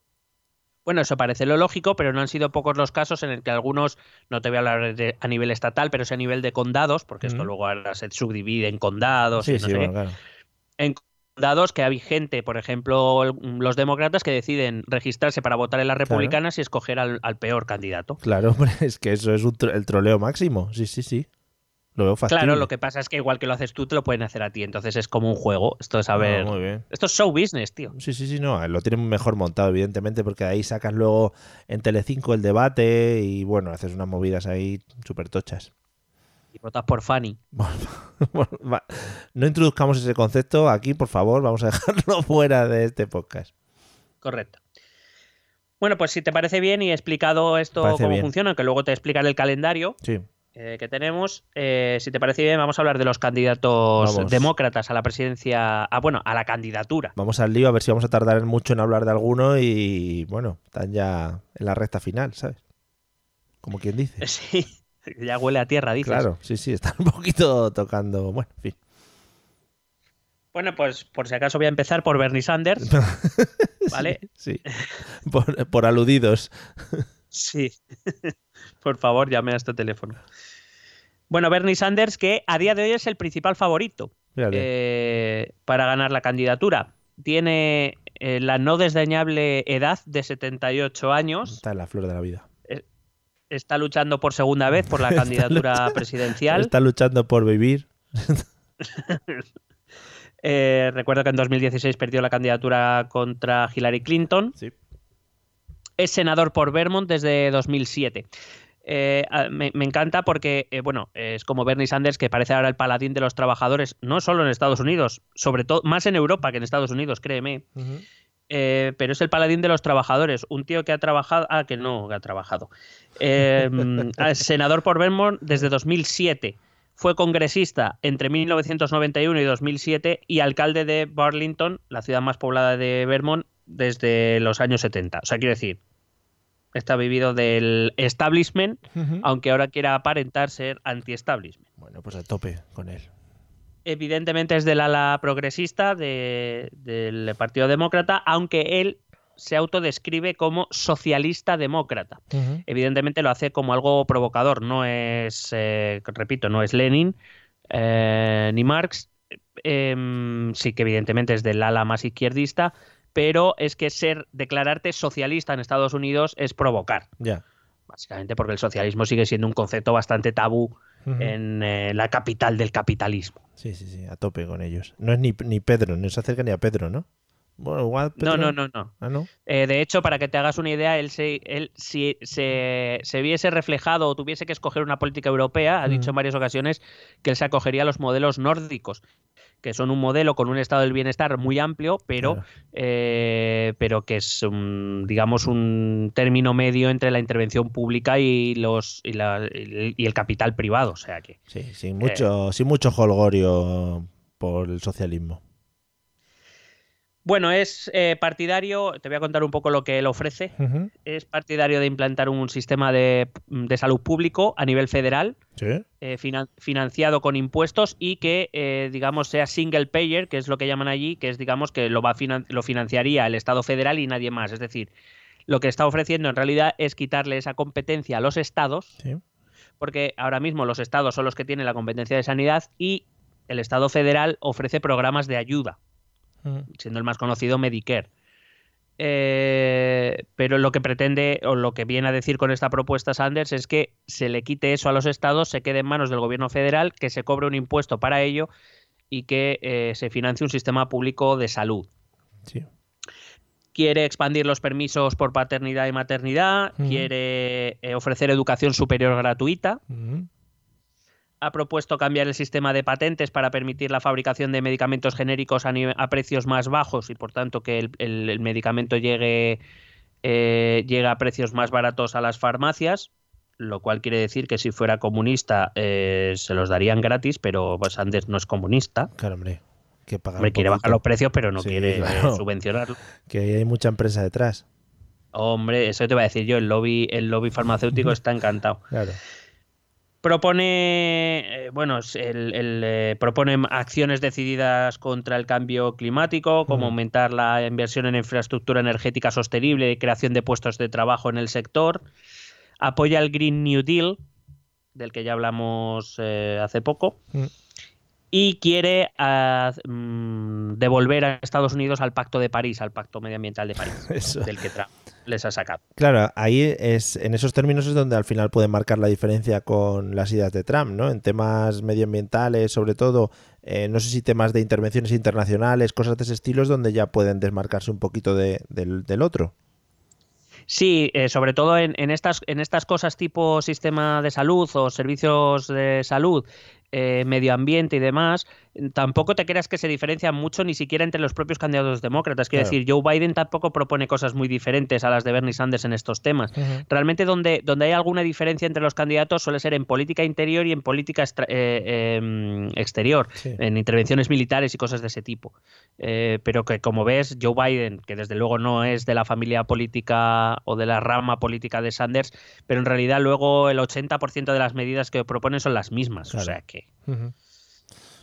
Bueno, eso parece lo lógico, pero no han sido pocos los casos en el que algunos, no te voy a hablar de- a nivel estatal, pero sí a nivel de condados, porque esto luego ahora se subdivide en condados, y Sí, no sí, sé qué. claro. en condados que hay gente, por ejemplo, los demócratas que deciden registrarse para votar en las republicanas y escoger al, al peor candidato. Claro, hombre, es que eso es un tro- el troleo máximo. Sí, sí, sí. Lo veo factible. Claro, lo que pasa es que igual que lo haces tú, te lo pueden hacer a ti. Entonces es como un juego. Esto es a Ah, ver. muy bien. Esto es show business, tío. Sí, sí, sí, no, lo tienen mejor montado, evidentemente, porque ahí sacas luego en Telecinco el debate y bueno, haces unas movidas ahí súper tochas. Y votas por Fanny. Bueno. No introduzcamos ese concepto aquí, por favor, vamos a dejarlo fuera de este podcast. Correcto. Bueno, pues si te parece bien y he explicado esto Parece cómo bien. funciona, que luego te explicaré el calendario Sí, eh, que tenemos. eh, si te parece bien, vamos a hablar de los candidatos Vamos. demócratas a la presidencia, ah, bueno, a la candidatura. vamos al lío, a ver si vamos a tardar mucho en hablar de alguno y bueno, están ya en la recta final, ¿sabes? Como quien dice. Sí, ya huele a tierra, dices. Claro, sí, sí, están un poquito tocando, bueno, en fin. Bueno, pues por si acaso voy a empezar por Bernie Sanders, ¿vale? Sí, por, por aludidos. Sí. por favor, llame a este teléfono. Bueno, Bernie Sanders, que a día de hoy es el principal favorito eh, para ganar la candidatura. Tiene eh, la no desdeñable edad de 78 años. Está en la flor de la vida. Está luchando por segunda vez por la Está candidatura luchando- presidencial. Está luchando por vivir. Eh, recuerdo que en 2016 perdió la candidatura contra Hillary Clinton. Sí. Es senador por Vermont desde 2007. Eh, me, me encanta porque, eh, bueno, es como Bernie Sanders, que parece ahora el paladín de los trabajadores, no solo en Estados Unidos, sobre todo, más en Europa que en Estados Unidos, créeme. Eh, pero es el paladín de los trabajadores, un tío que ha trabajado, ah, que no, que ha trabajado, Eh, senador por Vermont desde 2007, fue congresista entre 1991 y 2007 y alcalde de Burlington, la ciudad más poblada de Vermont, desde los años 70. O sea, quiero decir, está vivido del establishment, aunque ahora quiera aparentar ser anti-establishment. Bueno, pues a tope con él. Evidentemente es del ala progresista de- del Partido Demócrata, aunque él se autodescribe como socialista demócrata. Evidentemente lo hace como algo provocador, no es, eh, repito, no es Lenin eh, ni Marx, Em, sí que evidentemente es del ala más izquierdista, pero es que ser, declararte socialista en Estados Unidos es provocar, básicamente porque el socialismo sigue siendo un concepto bastante tabú En eh, la capital del capitalismo. Sí, sí, sí, a tope con ellos. No es ni, ni Pedro, no se acerca ni a Pedro, ¿no? Bueno, igual No, Pedro- no, no, no. Ah, no. Eh, de hecho, para que te hagas una idea, él, se, él si se, se viese reflejado o tuviese que escoger una política europea, ha dicho en varias ocasiones que él se acogería a los modelos nórdicos, que son un modelo con un estado del bienestar muy amplio, pero, Claro. eh, pero que es, un, digamos, un término medio entre la intervención pública y, los, y, la- y el capital privado. O sea que. Sí, Eh. sin mucho, sin mucho holgorio por el socialismo. Bueno, es eh, partidario, te voy a contar un poco lo que él ofrece. Es partidario de implantar un sistema de, de salud público a nivel federal, Sí. eh, finan- financiado con impuestos y que, eh, digamos, sea single payer, que es lo que llaman allí, que es, digamos, que lo, va finan- lo financiaría el Estado federal y nadie más. Es decir, lo que está ofreciendo en realidad es quitarle esa competencia a los estados, Sí. porque ahora mismo los estados son los que tienen la competencia de sanidad y el Estado federal ofrece programas de ayuda Ujú. siendo el más conocido Medicare. Eh, pero lo que pretende o lo que viene a decir con esta propuesta Sanders es que se le quite eso a los estados, se quede en manos del gobierno federal, que se cobre un impuesto para ello y que eh, se financie un sistema público de salud. Sí. Quiere expandir los permisos por paternidad y maternidad, quiere eh, ofrecer educación superior gratuita. Ha propuesto cambiar el sistema de patentes para permitir la fabricación de medicamentos genéricos a, a precios más bajos y por tanto que el, el- el medicamento llegue, eh, llegue a precios más baratos a las farmacias, lo cual quiere decir que si fuera comunista eh, se los darían gratis, pero pues Sanders no es comunista. Claro, hombre. Que pagar Hombre, quiere bajar los precios, pero no Sí, quiere claro. subvencionarlo. Que hay mucha empresa detrás. Hombre, eso te iba a decir yo, el lobby, el lobby farmacéutico está encantado. Claro. Propone, eh, bueno, el, el, eh, propone acciones decididas contra el cambio climático, como Mm. aumentar la inversión en infraestructura energética sostenible y creación de puestos de trabajo en el sector. Apoya el Green New Deal, del que ya hablamos eh, hace poco. Mm. Y quiere mm, devolver a Estados Unidos al Pacto de París, al Pacto Medioambiental de París, Eso. del que Trump les ha sacado. Claro, ahí es, en esos términos es donde al final puede marcar la diferencia con las ideas de Trump, ¿no? En temas medioambientales, sobre todo, eh, no sé si temas de intervenciones internacionales, cosas de ese estilo, es donde ya pueden desmarcarse un poquito de- del, del otro. Sí, eh, sobre todo en, en estas, en estas cosas tipo sistema de salud o servicios de salud, eh, medio ambiente y demás, tampoco te creas que se diferencian mucho ni siquiera entre los propios candidatos demócratas. Quiero Claro. decir, Joe Biden tampoco propone cosas muy diferentes a las de Bernie Sanders en estos temas. Realmente donde, donde hay alguna diferencia entre los candidatos suele ser en política interior y en política extra- eh, em, exterior, Sí. en intervenciones militares y cosas de ese tipo. Eh, pero que como ves, Joe Biden, que desde luego no es de la familia política o de la rama política de Sanders, pero en realidad luego el 80% de las medidas que propone son las mismas. Claro. O sea que.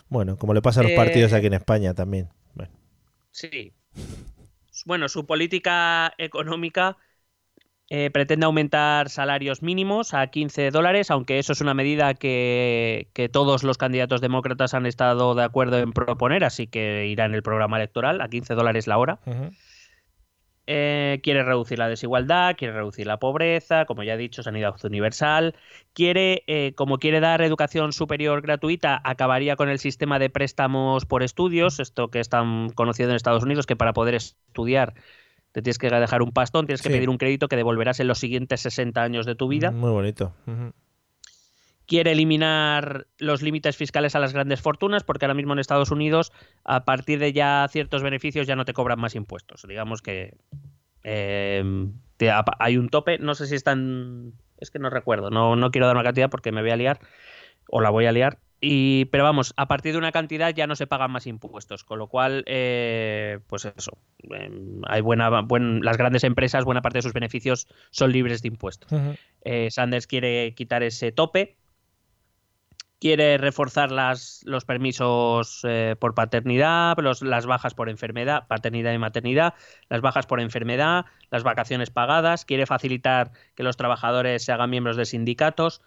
Bueno, como le pasa a los Eh, partidos aquí en España también. Bueno, Sí. Bueno, su política económica eh, pretende aumentar salarios mínimos a 15 dólares, aunque eso es una medida que, que todos los candidatos demócratas han estado de acuerdo en proponer, así que irá en el programa electoral a 15 dólares la hora. Eh, quiere reducir la desigualdad, quiere reducir la pobreza, como ya he dicho, sanidad universal. Quiere, eh, como quiere dar educación superior gratuita, acabaría con el sistema de préstamos por estudios, esto que es tan conocido en Estados Unidos, que para poder estudiar te tienes que dejar un pastón, tienes que Sí. pedir un crédito que devolverás en los siguientes 60 años de tu vida. Muy bonito. Quiere eliminar los límites fiscales a las grandes fortunas, porque ahora mismo en Estados Unidos, a partir de ya ciertos beneficios, ya no te cobran más impuestos. Digamos que eh, te- hay un tope, no sé si están. Es que no recuerdo, no, no quiero dar una cantidad porque me voy a liar, o la voy a liar. Y, pero vamos, a partir de una cantidad ya no se pagan más impuestos, con lo cual, eh, pues eso, eh, hay buena, buen- las grandes empresas, buena parte de sus beneficios son libres de impuestos. Eh, Sanders quiere quitar ese tope. Quiere reforzar las, los permisos eh, por paternidad, las bajas por enfermedad, paternidad y maternidad, las bajas por enfermedad, las vacaciones pagadas. Quiere facilitar que los trabajadores se hagan miembros de sindicatos.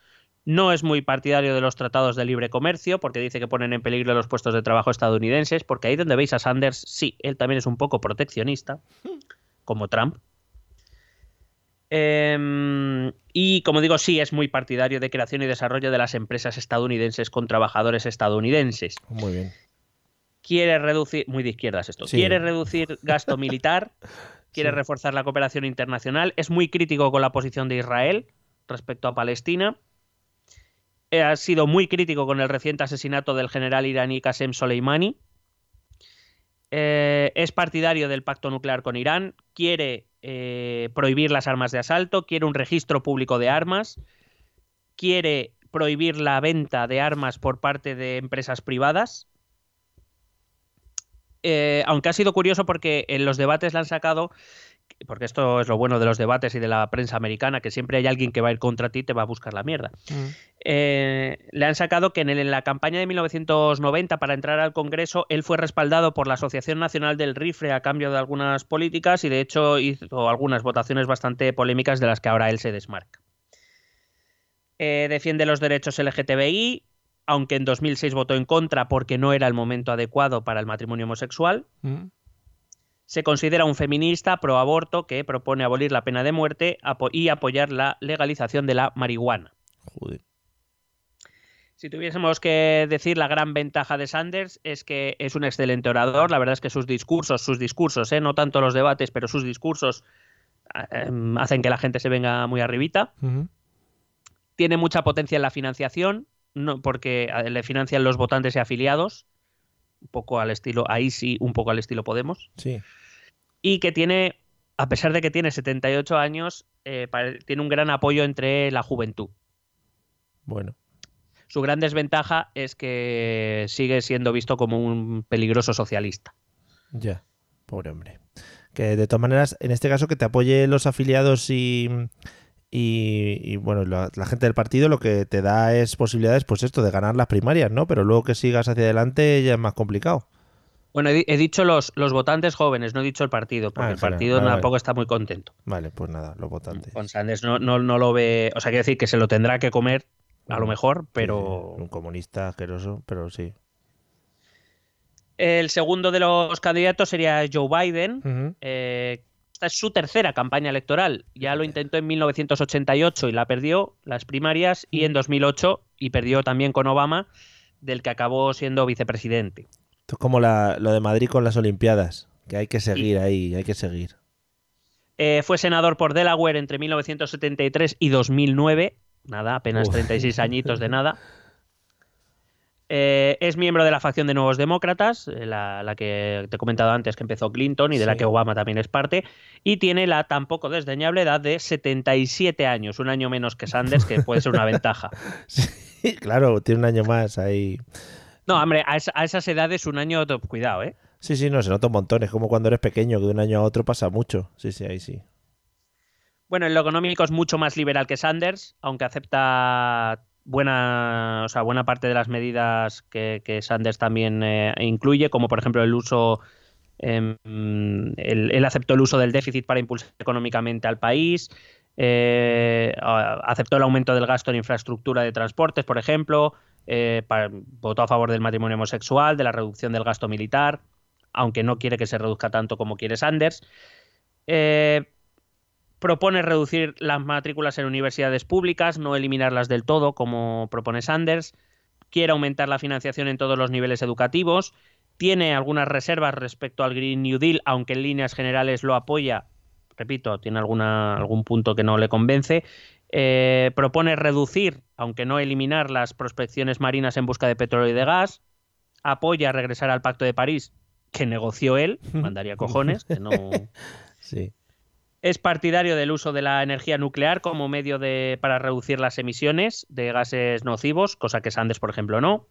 No es muy partidario de los tratados de libre comercio porque dice que ponen en peligro los puestos de trabajo estadounidenses. Porque ahí donde veis a Sanders, sí, él también es un poco proteccionista, como Trump. Em, y como digo, sí, es muy partidario de creación y desarrollo de las empresas estadounidenses con trabajadores estadounidenses. Muy bien. Quiere reducir, muy de izquierdas esto, Sí. quiere reducir gasto militar, quiere Sí. reforzar la cooperación internacional, es muy crítico con la posición de Israel respecto a Palestina. Eh, Ha sido muy crítico con el reciente asesinato del general iraní Qasem Soleimani, Eh, es partidario del pacto nuclear con Irán, quiere eh, prohibir las armas de asalto, quiere un registro público de armas, quiere prohibir la venta de armas por parte de empresas privadas. Eh, aunque ha sido curioso porque en los debates le han sacado porque esto es lo bueno de los debates y de la prensa americana, que siempre hay alguien que va a ir contra ti y te va a buscar la mierda. Mm. Eh, le han sacado que en, el- en la campaña de 1990 para entrar al Congreso, él fue respaldado por la Asociación Nacional del Rifle a cambio de algunas políticas y de hecho hizo algunas votaciones bastante polémicas de las que ahora él se desmarca. Eh, defiende los derechos LGTBI, aunque en 2006 votó en contra porque no era el momento adecuado para el matrimonio homosexual Mm. Se considera un feminista pro aborto que propone abolir la pena de muerte y apoyar la legalización de la marihuana. Joder. Si tuviésemos que decir la gran ventaja de Sanders es que es un excelente orador, la verdad es que sus discursos, sus discursos, ¿eh? no tanto los debates, pero sus discursos eh, hacen que la gente se venga muy arribita. Tiene mucha potencia en la financiación, no, porque le financian los votantes y afiliados, un poco al estilo, ahí sí, un poco al estilo Podemos. Sí. y que tiene, a pesar de que tiene 78 años, eh, tiene un gran apoyo entre la juventud. Bueno. Su gran desventaja es que sigue siendo visto como un peligroso socialista. Ya. Pobre hombre. Que de todas maneras, en este caso, que te apoye los afiliados y. Y, y, bueno, la, la gente del partido lo que te da es posibilidades, pues esto, de ganar las primarias, ¿no? Pero luego que sigas hacia adelante ya es más complicado. Bueno, he, di- he dicho los, los votantes jóvenes, no he dicho el partido, porque Ah, el partido vale, tampoco vale. está muy contento. Vale, pues nada, los votantes. Con Sanders no, no, no lo ve, o sea, quiero decir que se lo tendrá que comer, a lo Mm, mejor, pero sí, Un comunista asqueroso, pero sí. el segundo de los candidatos sería Joe Biden, Ujú. Eh, esta es su tercera campaña electoral. Ya lo intentó en 1988 y la perdió, las primarias, y en 2008 y perdió también con Obama, del que acabó siendo vicepresidente. Esto es como la- lo de Madrid con las Olimpiadas, que hay que seguir ahí, hay que seguir. Eh, fue senador por Delaware entre 1973 y 2009. Nada, apenas Uf. 36 añitos de nada. Eh, es miembro de la facción de Nuevos Demócratas, eh, la, la que te he comentado antes que empezó Clinton y de la que Obama también es parte, y tiene la tampoco desdeñable edad de 77 años, un año menos que Sanders, que puede ser una ventaja. Sí, claro, tiene un año más ahí. No, hombre, a, esa- a esas edades un año, cuidado, ¿eh? Sí, sí, no, se nota un montón. Es como cuando eres pequeño, que de un año a otro pasa mucho. Sí, sí, ahí sí. Bueno, en lo económico es mucho más liberal que Sanders, aunque acepta buena, o sea, buena parte de las medidas que, que Sanders también eh, incluye, como por ejemplo el uso, em, él, aceptó el uso del déficit para impulsar económicamente al país, eh, aceptó el aumento del gasto en infraestructura de transportes, por ejemplo, eh, votó a favor del matrimonio homosexual, de la reducción del gasto militar, aunque no quiere que se reduzca tanto como quiere Sanders. Eh, propone reducir las matrículas en universidades públicas, no eliminarlas del todo, como propone Sanders. Quiere aumentar la financiación en todos los niveles educativos. Tiene algunas reservas respecto al Green New Deal, aunque en líneas generales lo apoya. Repito, tiene alguna, algún punto que no le convence. Eh, propone reducir, aunque no eliminar, las prospecciones marinas en busca de petróleo y de gas. Apoya regresar al Pacto de París, que negoció él, mandaría cojones, que no, Sí. Es partidario del uso de la energía nuclear como medio de, para reducir las emisiones de gases nocivos, cosa que Sanders, por ejemplo, no.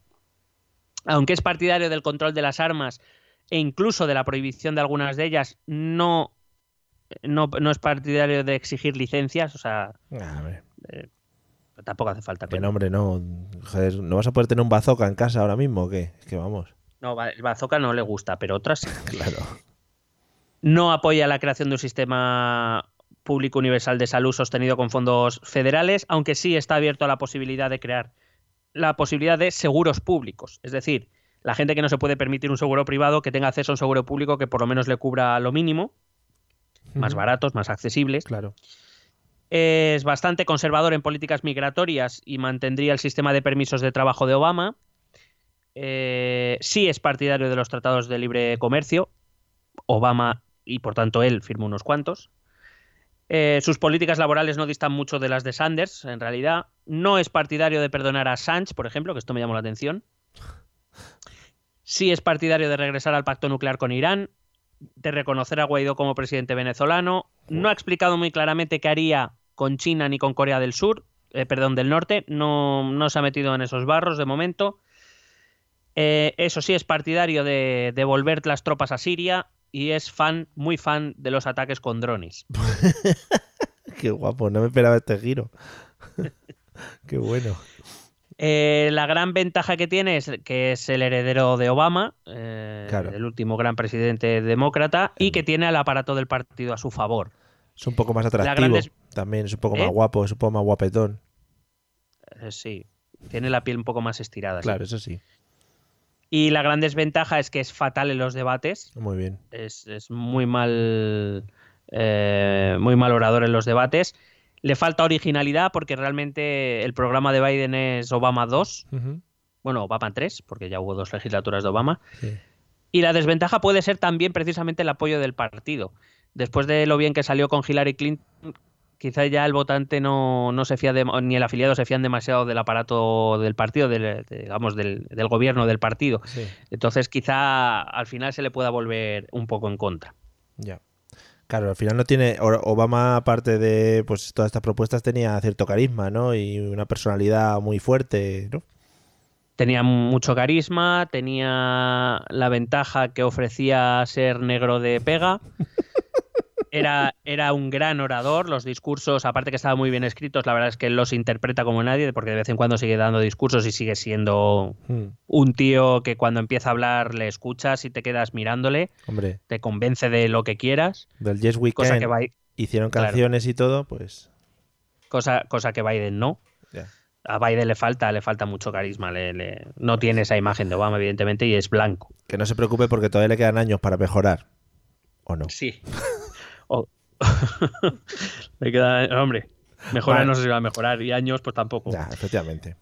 Aunque es partidario del control de las armas e incluso de la prohibición de algunas de ellas, no, no, no es partidario de exigir licencias, o sea, A ver, tampoco hace falta. que no, hombre, no. Joder, ¿no vas a poder tener un bazooka en casa ahora mismo o qué? Es que vamos. No, el bazooka no le gusta, pero otras sí. Claro. No apoya la creación de un sistema público universal de salud sostenido con fondos federales, aunque sí está abierto a la posibilidad de crear la posibilidad de seguros públicos. Es decir, la gente que no se puede permitir un seguro privado que tenga acceso a un seguro público que por lo menos le cubra lo mínimo, más baratos, más accesibles. Claro. Es bastante conservador en políticas migratorias y mantendría el sistema de permisos de trabajo de Obama. Eh, sí es partidario de los tratados de libre comercio. Obama y por tanto él firmó unos cuantos. Eh, sus políticas laborales no distan mucho de las de Sanders, en realidad. No es partidario de perdonar a Assange, por ejemplo, que esto me llamó la atención. Sí es partidario de regresar al pacto nuclear con Irán, de reconocer a Guaidó como presidente venezolano. No ha explicado muy claramente qué haría con China ni con Corea del Sur, eh, perdón, del Norte. No, no se ha metido en esos barros de momento. Eh, eso sí, es partidario de devolver las tropas a Siria y es fan, muy fan de los ataques con drones. Qué guapo, no me esperaba este giro. Qué bueno. Eh, la gran ventaja que tiene es que es el heredero de Obama, eh, Claro. el último gran presidente demócrata, y que tiene al aparato del partido a su favor. Es un poco más atractivo. des- También es un poco ¿Eh? más guapo, es un poco más guapetón. Sí, tiene la piel un poco más estirada. sí. Claro, eso sí. Y la gran desventaja es que es fatal en los debates. Muy bien. Es, es muy mal. eh, muy mal orador en los debates. Le falta originalidad porque realmente el programa de Biden es Obama 2. Ujú. Bueno, Obama 3, porque ya hubo dos legislaturas de Obama. Sí. Y la desventaja puede ser también precisamente el apoyo del partido. Después de lo bien que salió con Hillary Clinton, quizá ya el votante no, no se fía de- ni el afiliado se fían demasiado del aparato del partido, del, de- digamos, del, del gobierno del partido. Sí, Entonces quizá al final se le pueda volver un poco en contra. ya. Claro, al final no tiene. Obama, aparte de pues todas estas propuestas, tenía cierto carisma, ¿no? Y una personalidad muy fuerte, ¿no? Tenía mucho carisma, tenía la ventaja que ofrecía ser negro de pega. Era, era un gran orador, los discursos, aparte que estaban muy bien escritos, la verdad es que él los interpreta como nadie, porque de vez en cuando sigue dando discursos y sigue siendo Hmm, un tío que cuando empieza a hablar le escuchas y te quedas mirándole, Hombre, te convence de lo que quieras, del Yes cosa Weekend que, Bi- hicieron Claro. canciones y todo, pues. cosa, cosa que Biden no. A Biden le falta, le falta mucho carisma, le- le- no tiene esa imagen de Obama, evidentemente, y es blanco. Que no se preocupe porque todavía le quedan años para mejorar. ¿O no? Sí. Le queda, hombre, mejorar Vale. no sé si va a mejorar y años pues tampoco. Ya, efectivamente.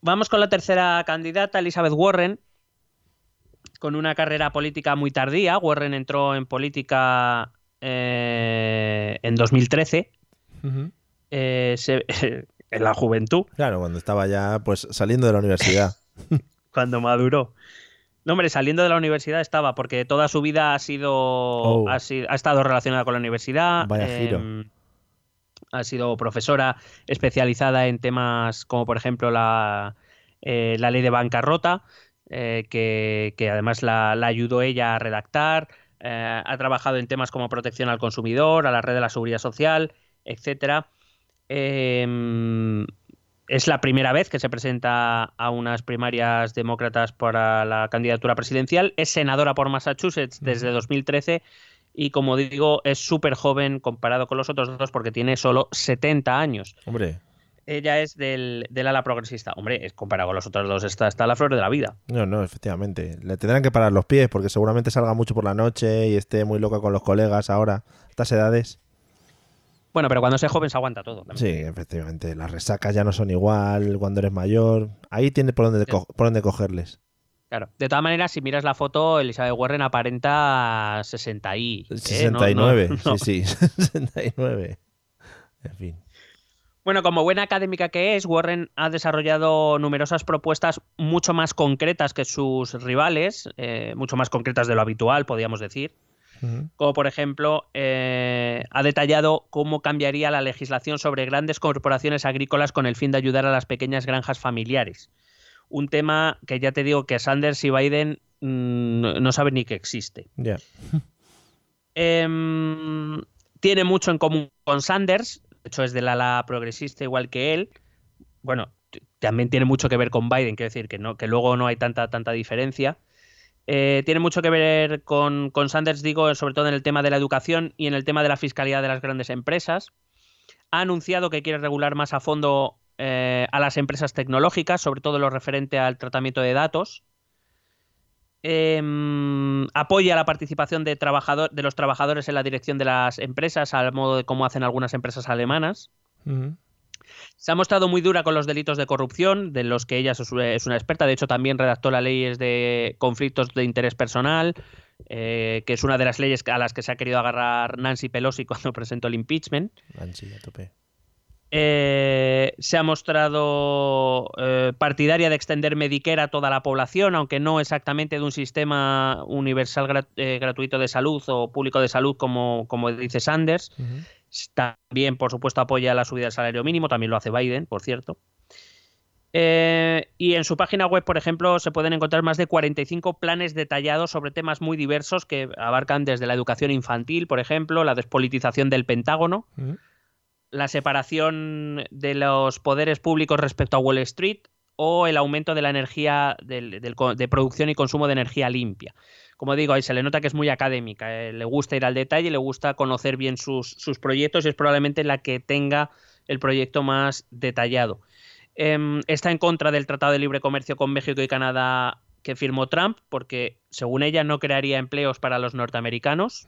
Vamos con la tercera candidata, Elizabeth Warren, con una carrera política muy tardía. Warren entró en política eh, en 2013, Ujú. eh, se- en la juventud, Claro, cuando estaba ya pues saliendo de la universidad. cuando maduró. No, hombre, saliendo de la universidad estaba, porque toda su vida ha sido, Oh. ha, estado relacionada con la universidad. Vaya giro. em, ha sido profesora especializada en temas como, por ejemplo, la, eh, la ley de bancarrota, eh, que, que además la, la ayudó ella a redactar. eh, ha trabajado en temas como protección al consumidor, a la red de la seguridad social, etcétera. Em, es la primera vez que se presenta a unas primarias demócratas para la candidatura presidencial. Es senadora por Massachusetts desde 2013 y, como digo, es súper joven comparado con los otros dos porque tiene solo 70 años. Hombre, Ella es del, del ala progresista. Hombre, es comparado con los otros dos, está, está a la flor de la vida. no, no, efectivamente. Le tendrán que parar los pies porque seguramente salga mucho por la noche y esté muy loca con los colegas ahora. Estas edades. Bueno, pero cuando sea joven se aguanta todo. también. Sí, efectivamente. Las resacas ya no son igual cuando eres mayor. Ahí tiene por dónde, por dónde cogerles. Claro. De todas maneras, si miras la foto, Elizabeth Warren aparenta 60 y. ¿eh? No- 69, no- no. sí, sí. 69. En fin. Bueno, como buena académica que es, Warren ha desarrollado numerosas propuestas mucho más concretas que sus rivales, eh, mucho más concretas de lo habitual, podríamos decir. Como por ejemplo, eh, ha detallado cómo cambiaría la legislación sobre grandes corporaciones agrícolas con el fin de ayudar a las pequeñas granjas familiares. Un tema que ya te digo que Sanders y Biden mm, no- saben ni que existe. Em, tiene mucho en común con Sanders, de hecho es del ala progresista igual que él. Bueno, también tiene mucho que ver con Biden, quiero decir que, no, que luego no hay tanta, tanta diferencia. Eh, tiene mucho que ver con, Sanders, digo, sobre todo en el tema de la educación y en el tema de la fiscalidad de las grandes empresas. Ha anunciado que quiere regular más a fondo eh, a las empresas tecnológicas, sobre todo lo referente al tratamiento de datos. Em, apoya la participación de, trabajador, de los trabajadores en la dirección de las empresas, al modo de cómo hacen algunas empresas alemanas. Se ha mostrado muy dura con los delitos de corrupción, de los que ella es una experta. De hecho, también redactó las leyes de conflictos de interés personal, eh, que es una de las leyes a las que se ha querido agarrar Nancy Pelosi cuando presentó el impeachment. Nancy, a tope. Eh, se ha mostrado eh, partidaria de extender Medicare a toda la población, aunque no exactamente de un sistema universal grat- gratuito de salud o público de salud como, como dice Sanders. También, por supuesto, apoya la subida del salario mínimo, también lo hace Biden, por cierto. Eh, y en su página web, por ejemplo, se pueden encontrar más de 45 planes detallados sobre temas muy diversos que abarcan desde la educación infantil, por ejemplo, la despolitización del Pentágono, la separación de los poderes públicos respecto a Wall Street o el aumento de la energía del- de producción y consumo de energía limpia. Como digo, ahí se le nota que es muy académica, eh, le gusta ir al detalle, le gusta conocer bien sus, sus proyectos y es probablemente la que tenga el proyecto más detallado. Em, está en contra del Tratado de Libre Comercio con México y Canadá que firmó Trump, porque según ella no crearía empleos para los norteamericanos.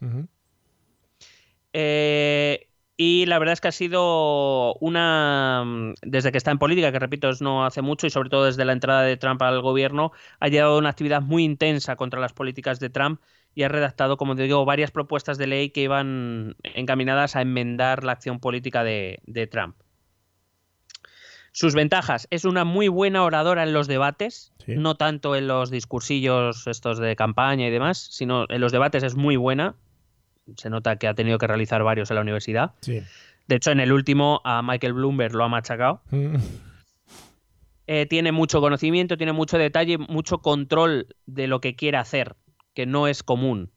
Eh, y la verdad es que ha sido una. mm, Desde que está en política, que repito, es no hace mucho, y sobre todo desde la entrada de Trump al gobierno, ha llevado una actividad muy intensa contra las políticas de Trump y ha redactado, como digo, varias propuestas de ley que iban encaminadas a enmendar la acción política de, de Trump. Sus ventajas, es una muy buena oradora en los debates, Sí. no tanto en los discursillos estos de campaña y demás, sino en los debates es muy buena. Se nota que ha tenido que realizar varios en la universidad. Sí. De hecho, en el último a Michael Bloomberg lo ha machacado. Mm. Eh, tiene mucho conocimiento, tiene mucho detalle, mucho control de lo que quiere hacer, que no es común.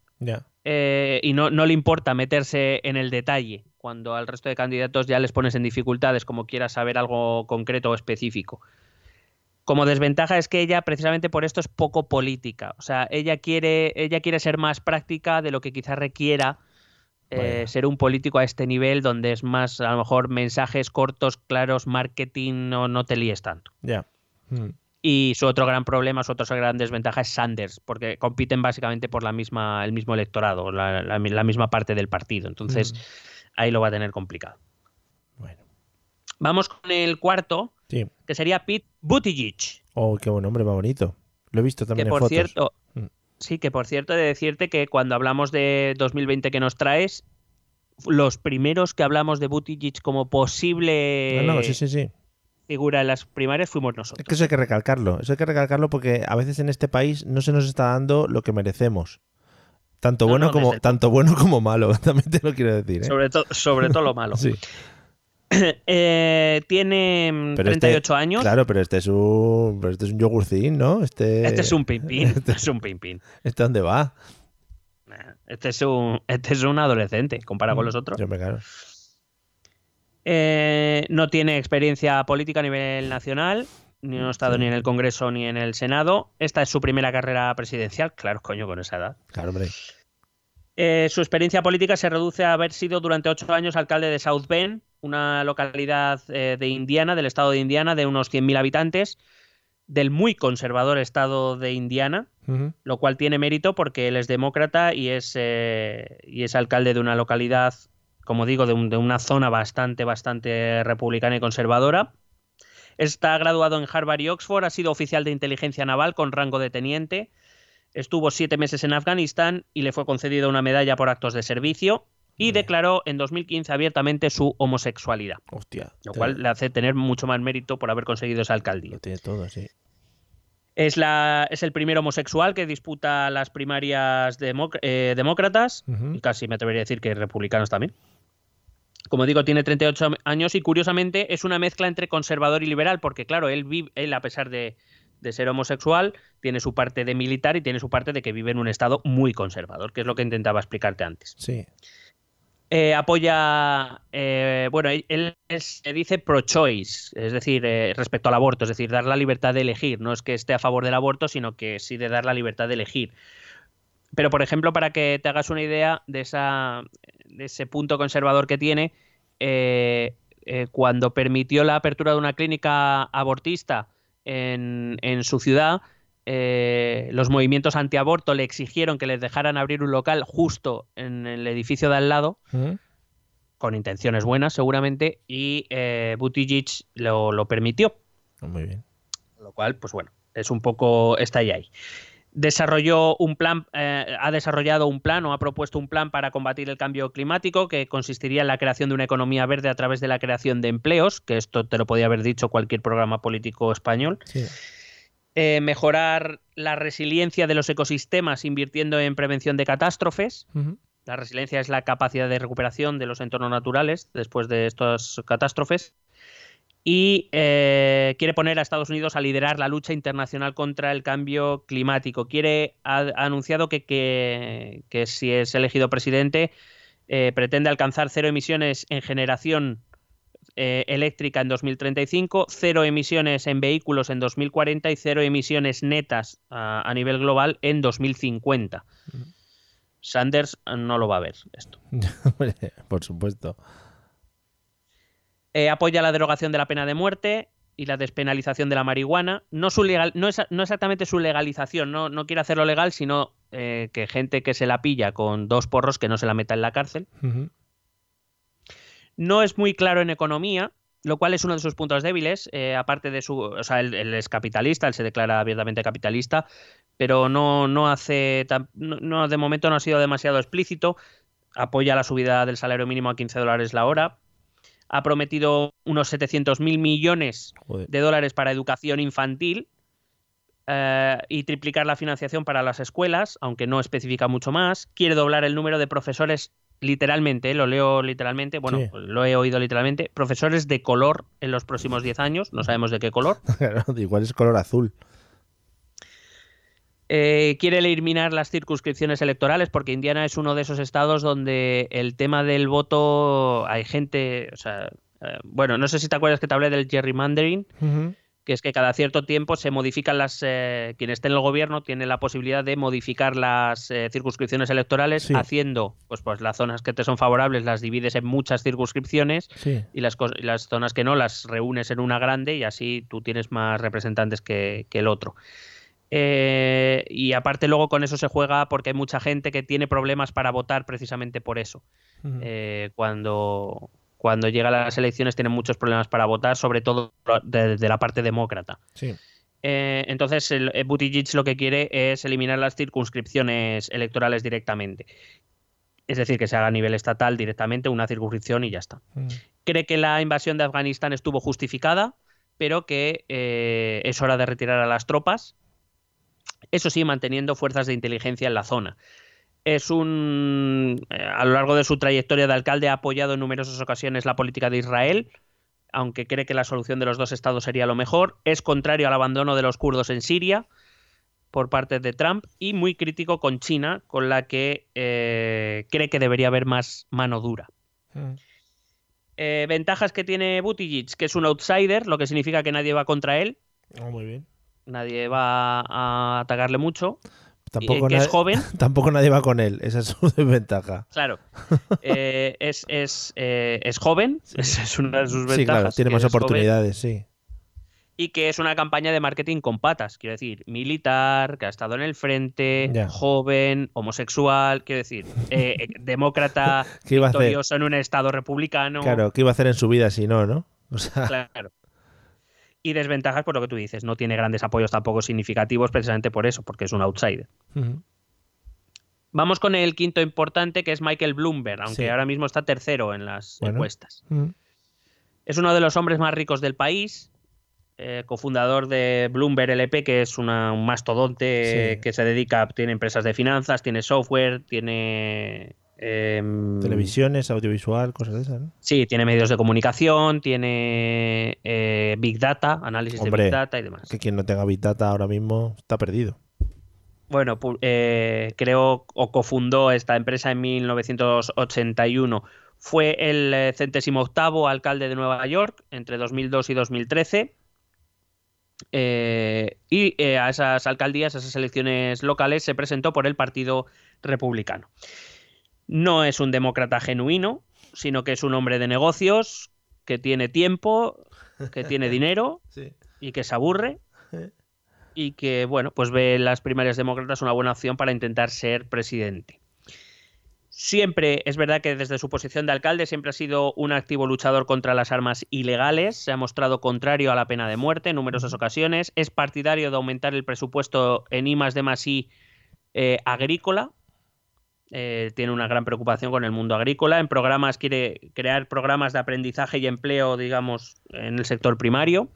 Eh, y no, no le importa meterse en el detalle cuando al resto de candidatos ya les pones en dificultades como quieras saber algo concreto o específico. Como desventaja es que ella precisamente por esto es poco política. O sea, ella quiere, ella quiere ser más práctica de lo que quizás requiera eh, ser un político a este nivel donde es más a lo mejor mensajes cortos, claros, marketing, no, no te líes tanto. Ya. Mm. Y su otro gran problema, su otra gran desventaja es Sanders, porque compiten básicamente por la misma, el mismo electorado, la, la- la misma parte del partido. Entonces, ahí lo va a tener complicado. Vamos con el cuarto, Sí. que sería Pete Buttigieg. Oh, qué buen nombre, más bonito. Lo he visto Que también en por fotos. cierto, Mm. sí, que por cierto he de decirte que cuando hablamos de 2020 que nos traes, los primeros que hablamos de Buttigieg como posible No, no, sí, sí, sí. figura en las primarias fuimos Es nosotros. que eso hay que recalcarlo. Eso hay que recalcarlo porque a veces en este país no se nos está dando lo que merecemos. Tanto No, bueno no, como tanto bueno como malo. También te lo quiero decir. ¿eh? Sobre, to- sobre todo lo malo. Eh, tiene mm, Pero este- 38 años. Claro, pero este es un, pero este es un yogurcín, ¿no? Este, Este es un pimpín. Este es un pimpín. ¿Este dónde va? Este es un, este es un adolescente comparado con los otros. Yo me. Eh, no tiene experiencia política a nivel nacional, ni no ha estado ni en el Congreso ni en el Senado. Esta es su primera carrera presidencial, claro, coño, con esa edad. Claro, hombre. Eh, su experiencia política se reduce a haber sido durante ocho años alcalde de South Bend, una localidad eh, de Indiana, del estado de Indiana, de unos 100.000 habitantes, del muy conservador estado de Indiana, lo cual tiene mérito porque él es demócrata y es, eh, y es alcalde de una localidad, como digo, de, un- de una zona bastante, bastante republicana y conservadora. Está graduado en Harvard y Oxford, ha sido oficial de inteligencia naval con rango de teniente, estuvo siete meses en Afganistán y le fue concedida una medalla por actos de servicio y declaró en 2015 abiertamente su homosexualidad, Hostia. lo te- cual le hace tener mucho más mérito por haber conseguido esa alcaldía. Lo tiene todo, sí. Es, la, es el primer homosexual que disputa las primarias democ- eh, demócratas y casi me atrevería a decir que republicanos también. Como digo, tiene 38 años y curiosamente es una mezcla entre conservador y liberal, porque claro, él, vive, él a pesar de, de ser homosexual, tiene su parte de militar y tiene su parte de que vive en un estado muy conservador, que es lo que intentaba explicarte antes. Sí. Eh, apoya, eh, bueno, él- se dice pro-choice, es decir, eh, respecto al aborto, es decir, dar la libertad de elegir. No es que esté a favor del aborto, sino que sí de dar la libertad de elegir. Pero, por ejemplo, para que te hagas una idea de, esa, de ese punto conservador que tiene, eh, cuando permitió la apertura de una clínica abortista en, en su ciudad, eh, los movimientos antiaborto le exigieron que les dejaran abrir un local justo en el edificio de al lado, con intenciones buenas seguramente, y eh, Buttigieg lo, lo permitió. Muy bien. Lo cual, pues bueno, es un poco. está ahí ahí. desarrolló un plan, eh, ha desarrollado un plan o ha propuesto un plan para combatir el cambio climático que consistiría en la creación de una economía verde a través de la creación de empleos, que esto te lo podía haber dicho cualquier programa político español. Sí. Eh, mejorar la resiliencia de los ecosistemas invirtiendo en prevención de catástrofes. La resiliencia es la capacidad de recuperación de los entornos naturales después de estas catástrofes. Y eh, quiere poner a Estados Unidos a liderar la lucha internacional contra el cambio climático. Quiere, ha, ha anunciado que, que- que si es elegido presidente, eh, pretende alcanzar cero emisiones en generación eh, eléctrica en 2035, cero emisiones en vehículos en 2040 y cero emisiones netas a, a nivel global en 2050. Sanders no lo va a ver esto. Por supuesto. Eh, apoya la derogación de la pena de muerte y la despenalización de la marihuana. No, su legal, no, es, no exactamente su legalización, no, no quiere hacerlo legal, sino eh, que gente que se la pilla con dos porros que no se la meta en la cárcel. No es muy claro en economía, lo cual es uno de sus puntos débiles. eh, aparte de su. O sea, él, él es capitalista, él se declara abiertamente capitalista, pero no, no hace. tan- no, no, de momento no ha sido demasiado explícito. Apoya la subida del salario mínimo a 15 dólares la hora. Ha prometido unos 700 mil millones Joder. de dólares para educación infantil eh, y triplicar la financiación para las escuelas, aunque no especifica mucho más. Quiere doblar el número de profesores literalmente, eh, lo leo literalmente, bueno, Sí. lo he oído literalmente, profesores de color en los próximos 10 años, no sabemos de qué color. Igual es color azul. Eh, quiere eliminar las circunscripciones electorales porque Indiana es uno de esos estados donde el tema del voto hay gente, o sea, eh, bueno, no sé si te acuerdas que te hablé del gerrymandering. Que es que cada cierto tiempo se modifican las. eh, quien esté en el gobierno tiene la posibilidad de modificar las eh, circunscripciones electorales, Sí. haciendo, pues, pues las zonas que te son favorables las divides en muchas circunscripciones Sí. y las, las zonas que no las reúnes en una grande y así tú tienes más representantes que, que el otro. Eh, y aparte luego con eso se juega porque hay mucha gente que tiene problemas para votar precisamente por eso. Eh, cuando, cuando llega a las elecciones tienen muchos problemas para votar, sobre todo de- de la parte demócrata. Sí. Eh, entonces, el, el Buttigieg lo que quiere es eliminar las circunscripciones electorales directamente. Es decir, que se haga a nivel estatal directamente una circunscripción y ya está. Ujú. Cree que la invasión de Afganistán estuvo justificada, pero que eh, es hora de retirar a las tropas. Eso sí, manteniendo fuerzas de inteligencia en la zona. Es un. eh, a lo largo de su trayectoria de alcalde ha apoyado en numerosas ocasiones la política de Israel, aunque cree que la solución de los dos estados sería lo mejor. Es contrario al abandono de los kurdos en Siria por parte de Trump y muy crítico con China, con la que eh, cree que debería haber más mano dura. Ujú. Eh, ventajas que tiene Buttigieg, que es un outsider, lo que significa que nadie va contra él, Oh, muy bien. nadie va a atacarle mucho, Tampoco, que es nadie- joven, tampoco nadie va con él. Esa es su desventaja. claro, eh, es, es, eh, es joven, esa es una de sus ventajas. Sí, claro, tiene más joven, oportunidades, sí. y que es una campaña de marketing con patas, quiero decir, militar, que ha estado en el frente, Ya. joven, homosexual, quiero decir, eh, eh, demócrata, ¿Qué iba a hacer? victorioso en un estado republicano. Claro, ¿qué iba a hacer en su vida si no, no? O sea, Claro. Y desventajas por lo que tú dices, no tiene grandes apoyos tampoco significativos precisamente por eso, porque es un outsider. Vamos con el quinto importante, que es Michael Bloomberg, aunque Sí. ahora mismo está tercero en las Bueno. encuestas. Es uno de los hombres más ricos del país, eh, cofundador de Bloomberg LP, que es una- un mastodonte Sí. que se dedica, tiene empresas de finanzas, tiene software, tiene... em, Televisiones, audiovisual, cosas de esas, ¿no? Sí, tiene medios de comunicación, tiene eh, Big Data, análisis Hombre, de Big Data y demás. Que quien no tenga Big Data ahora mismo está perdido. Bueno, eh, creo o cofundó esta empresa en 1981. Fue el eh, centésimo octavo alcalde de Nueva York entre 2002 y 2013. Eh, y eh, a esas alcaldías, a esas elecciones locales, se presentó por el Partido Republicano. No es un demócrata genuino, sino que es un hombre de negocios que tiene tiempo, que tiene dinero Sí. y que se aburre y que, bueno, pues ve las primarias demócratas una buena opción para intentar ser presidente. Siempre es verdad que desde su posición de alcalde siempre ha sido un activo luchador contra las armas ilegales, se ha mostrado contrario a la pena de muerte en numerosas ocasiones, es partidario de aumentar el presupuesto en I más D más I eh, agrícola, eh, tiene una gran preocupación con el mundo agrícola, en programas quiere crear programas de aprendizaje y empleo, digamos, en el sector primario.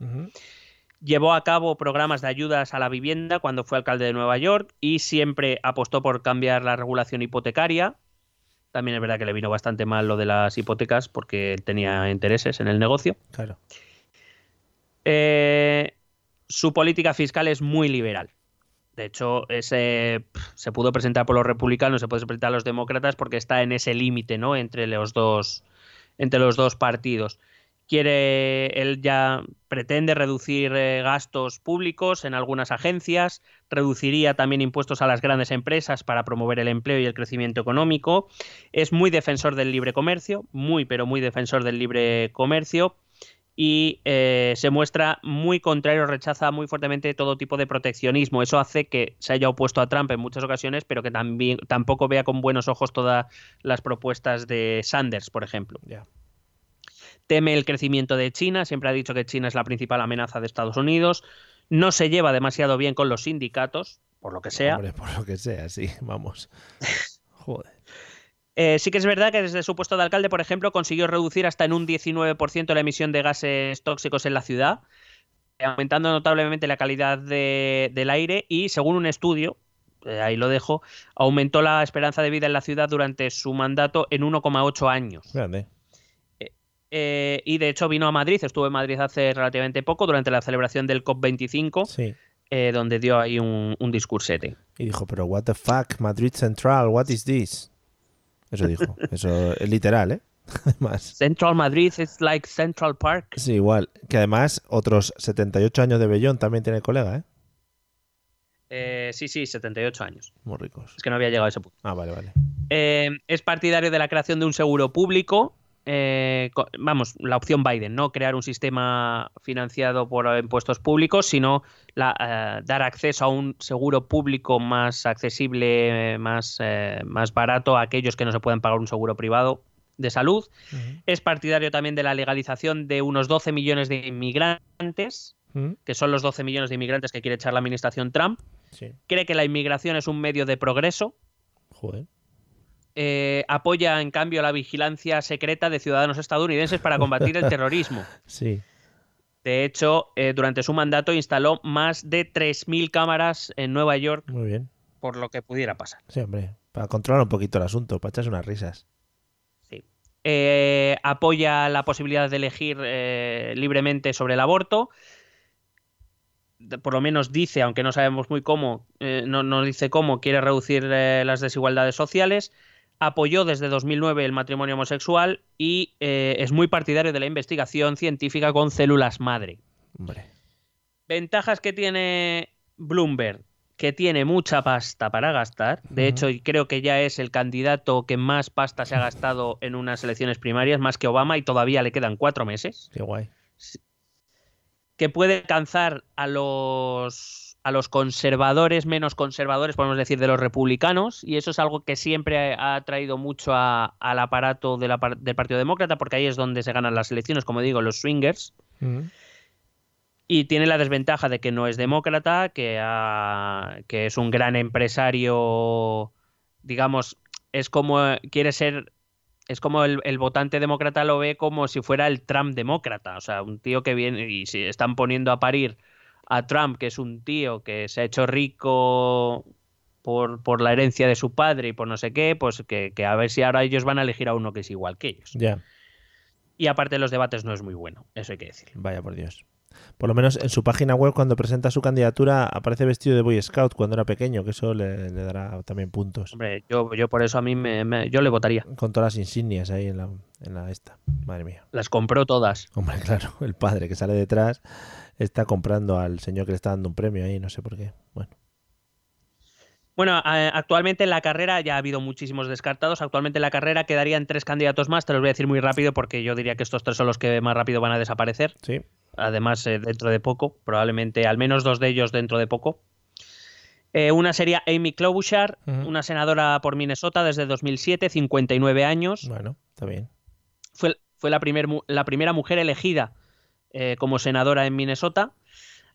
Llevó a cabo programas de ayudas a la vivienda cuando fue alcalde de Nueva York y siempre apostó por cambiar la regulación hipotecaria. También es verdad que le vino bastante mal lo de las hipotecas porque tenía intereses en el negocio. Claro. Eh, su política fiscal es muy liberal. De hecho, ese, se pudo presentar por los republicanos, se puede presentar a los demócratas porque está en ese límite, ¿no? Entre los dos, entre los dos partidos. Quiere, él ya pretende reducir eh, gastos públicos en algunas agencias, reduciría también impuestos a las grandes empresas para promover el empleo y el crecimiento económico. Es muy defensor del libre comercio, muy pero muy defensor del libre comercio y eh, se muestra muy contrario, rechaza muy fuertemente todo tipo de proteccionismo. Eso hace que se haya opuesto a Trump en muchas ocasiones, pero que también tampoco vea con buenos ojos todas las propuestas de Sanders, por ejemplo. Teme el crecimiento de China, siempre ha dicho que China es la principal amenaza de Estados Unidos. No se lleva demasiado bien con los sindicatos, por lo que sea. Hombre, por lo que sea, sí, vamos. Joder. Eh, sí que es verdad que desde su puesto de alcalde, por ejemplo, consiguió reducir hasta en un 19% la emisión de gases tóxicos en la ciudad, aumentando notablemente la calidad de- del aire y, según un estudio, eh, ahí lo dejo, aumentó la esperanza de vida en la ciudad durante su mandato en 1,8 años. Grande. Eh, y de hecho vino a Madrid, estuvo en Madrid hace relativamente poco, durante la celebración del COP25, Sí. eh, donde dio ahí un, un discursete. Y dijo, pero what the fuck, Madrid Central, what is this? Eso dijo. Eso es literal, ¿eh? Además. Central Madrid is like Central Park. Sí, igual. Que además otros 78 años de Bellón también tiene colega, ¿eh? Eh, sí, sí, 78 años. Muy ricos. Es que no había llegado a ese punto. Ah, vale, vale. Eh, es partidario de la creación de un seguro público. Eh, vamos, la opción Biden, no crear un sistema financiado por eh, impuestos públicos, sino la, eh, dar acceso a un seguro público más accesible, más, eh, más barato a aquellos que no se pueden pagar un seguro privado de salud. Es partidario también de la legalización de unos 12 millones de inmigrantes, que son los 12 millones de inmigrantes que quiere echar la administración Trump. Sí. Cree que la inmigración es un medio de progreso. Joder. Eh, apoya en cambio la vigilancia secreta de ciudadanos estadounidenses para combatir el terrorismo. Sí. De hecho, eh, durante su mandato instaló más de 3.000 cámaras en Nueva York Muy bien. por lo que pudiera pasar. Sí, hombre. Para controlar un poquito el asunto, para echarse unas risas. Sí. Eh, apoya la posibilidad de elegir libremente sobre el aborto. Por lo menos dice, aunque no sabemos muy cómo, eh, no, no dice cómo, quiere reducir eh, las desigualdades sociales. Apoyó desde 2009 el matrimonio homosexual y eh, es muy partidario de la investigación científica con células madre. Hombre. Ventajas que tiene Bloomberg, que tiene mucha pasta para gastar. De hecho, creo que ya es el candidato que más pasta se ha gastado en unas elecciones primarias, más que Obama, y todavía le quedan cuatro meses. Qué guay. Que puede alcanzar a los, a los conservadores menos conservadores, podemos decir, de los republicanos, y eso es algo que siempre ha traído mucho a- al aparato de la par- del Partido Demócrata, porque ahí es donde se ganan las elecciones, como digo, los swingers. ¿Mm? Y tiene la desventaja de que no es demócrata, que, ha- que es un gran empresario, digamos, es como quiere ser, es como el, el votante demócrata lo ve como si fuera el Trump demócrata, o sea, un tío que viene y si están poniendo a parir a Trump, que es un tío que se ha hecho rico por, por la herencia de su padre y por no sé qué, pues que, que a ver si ahora ellos van a elegir a uno que es igual que ellos. Ya. Y aparte los debates no es muy bueno, eso hay que decirlo. Vaya por Dios. Por lo menos en su página web, cuando presenta su candidatura, aparece vestido de Boy Scout cuando era pequeño, que eso le, le dará también puntos. Hombre, yo, yo por eso a mí me- me- yo le votaría. Con todas las insignias ahí en la, en la esta. Madre mía. Las compró todas. Hombre, claro, el padre que sale detrás está comprando al señor que le está dando un premio ahí, no sé por qué. Bueno, Bueno, actualmente en la carrera ya ha habido muchísimos descartados. Actualmente en la carrera quedarían tres candidatos más. Te los voy a decir muy rápido porque yo diría que estos tres son los que más rápido van a desaparecer. sí. Además, eh, dentro de poco, probablemente al menos dos de ellos dentro de poco. Eh, una sería Amy Klobuchar, una senadora por Minnesota desde 2007, 59 años. Bueno, está bien. Fue, fue la, primer la primera mujer elegida eh, como senadora en Minnesota.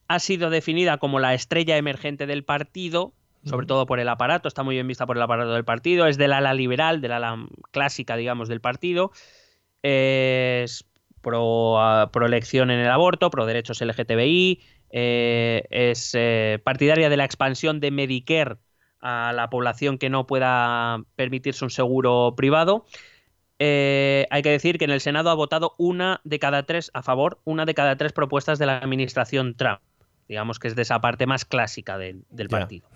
Ha sido definida como la estrella emergente del partido, sobre todo por el aparato, está muy bien vista por el aparato del partido, es del ala liberal, del ala clásica, digamos, del partido. Es pro, pro elección en el aborto, pro derechos LGTBI, eh, es eh, partidaria de la expansión de Medicare a la población que no pueda permitirse un seguro privado. Eh, hay que decir que en el Senado ha votado una de cada tres a favor, una de cada tres propuestas de la administración Trump. Digamos que es de esa parte más clásica del, partido.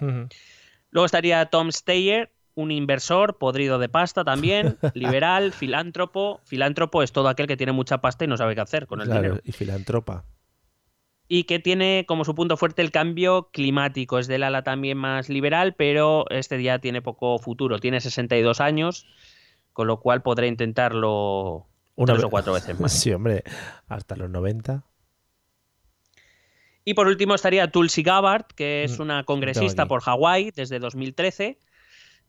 Luego estaría Tom Steyer, un inversor podrido de pasta también, liberal, filántropo. Filántropo es todo aquel que tiene mucha pasta y no sabe qué hacer con el Claro, dinero. y filantropa. Y que tiene como su punto fuerte el cambio climático. Es del ala también más liberal, pero este ya tiene poco futuro. Tiene 62 años, con lo cual podrá intentarlo tres ve- o cuatro veces más. Sí, hombre, hasta los 90. Y por último estaría Tulsi Gabbard, que es Mm, una congresista por Hawái desde 2013.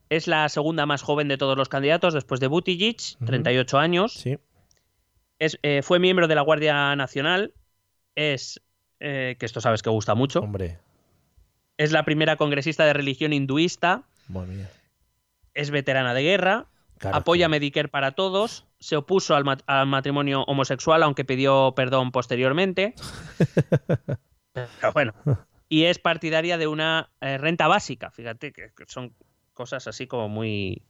Es la segunda más joven de todos los candidatos después de Buttigieg, Ujú. 38 años. Sí. Es, eh, fue miembro de la Guardia Nacional. Es, eh, que esto sabes que gusta mucho, Hombre, es la primera congresista de religión hinduista. Es veterana de guerra. Claro, apoya Medicare para todos. Se opuso al, mat- al matrimonio homosexual, aunque pidió perdón posteriormente. Pero bueno. Y es partidaria de una eh, renta básica. Fíjate que, que son cosas así como muy,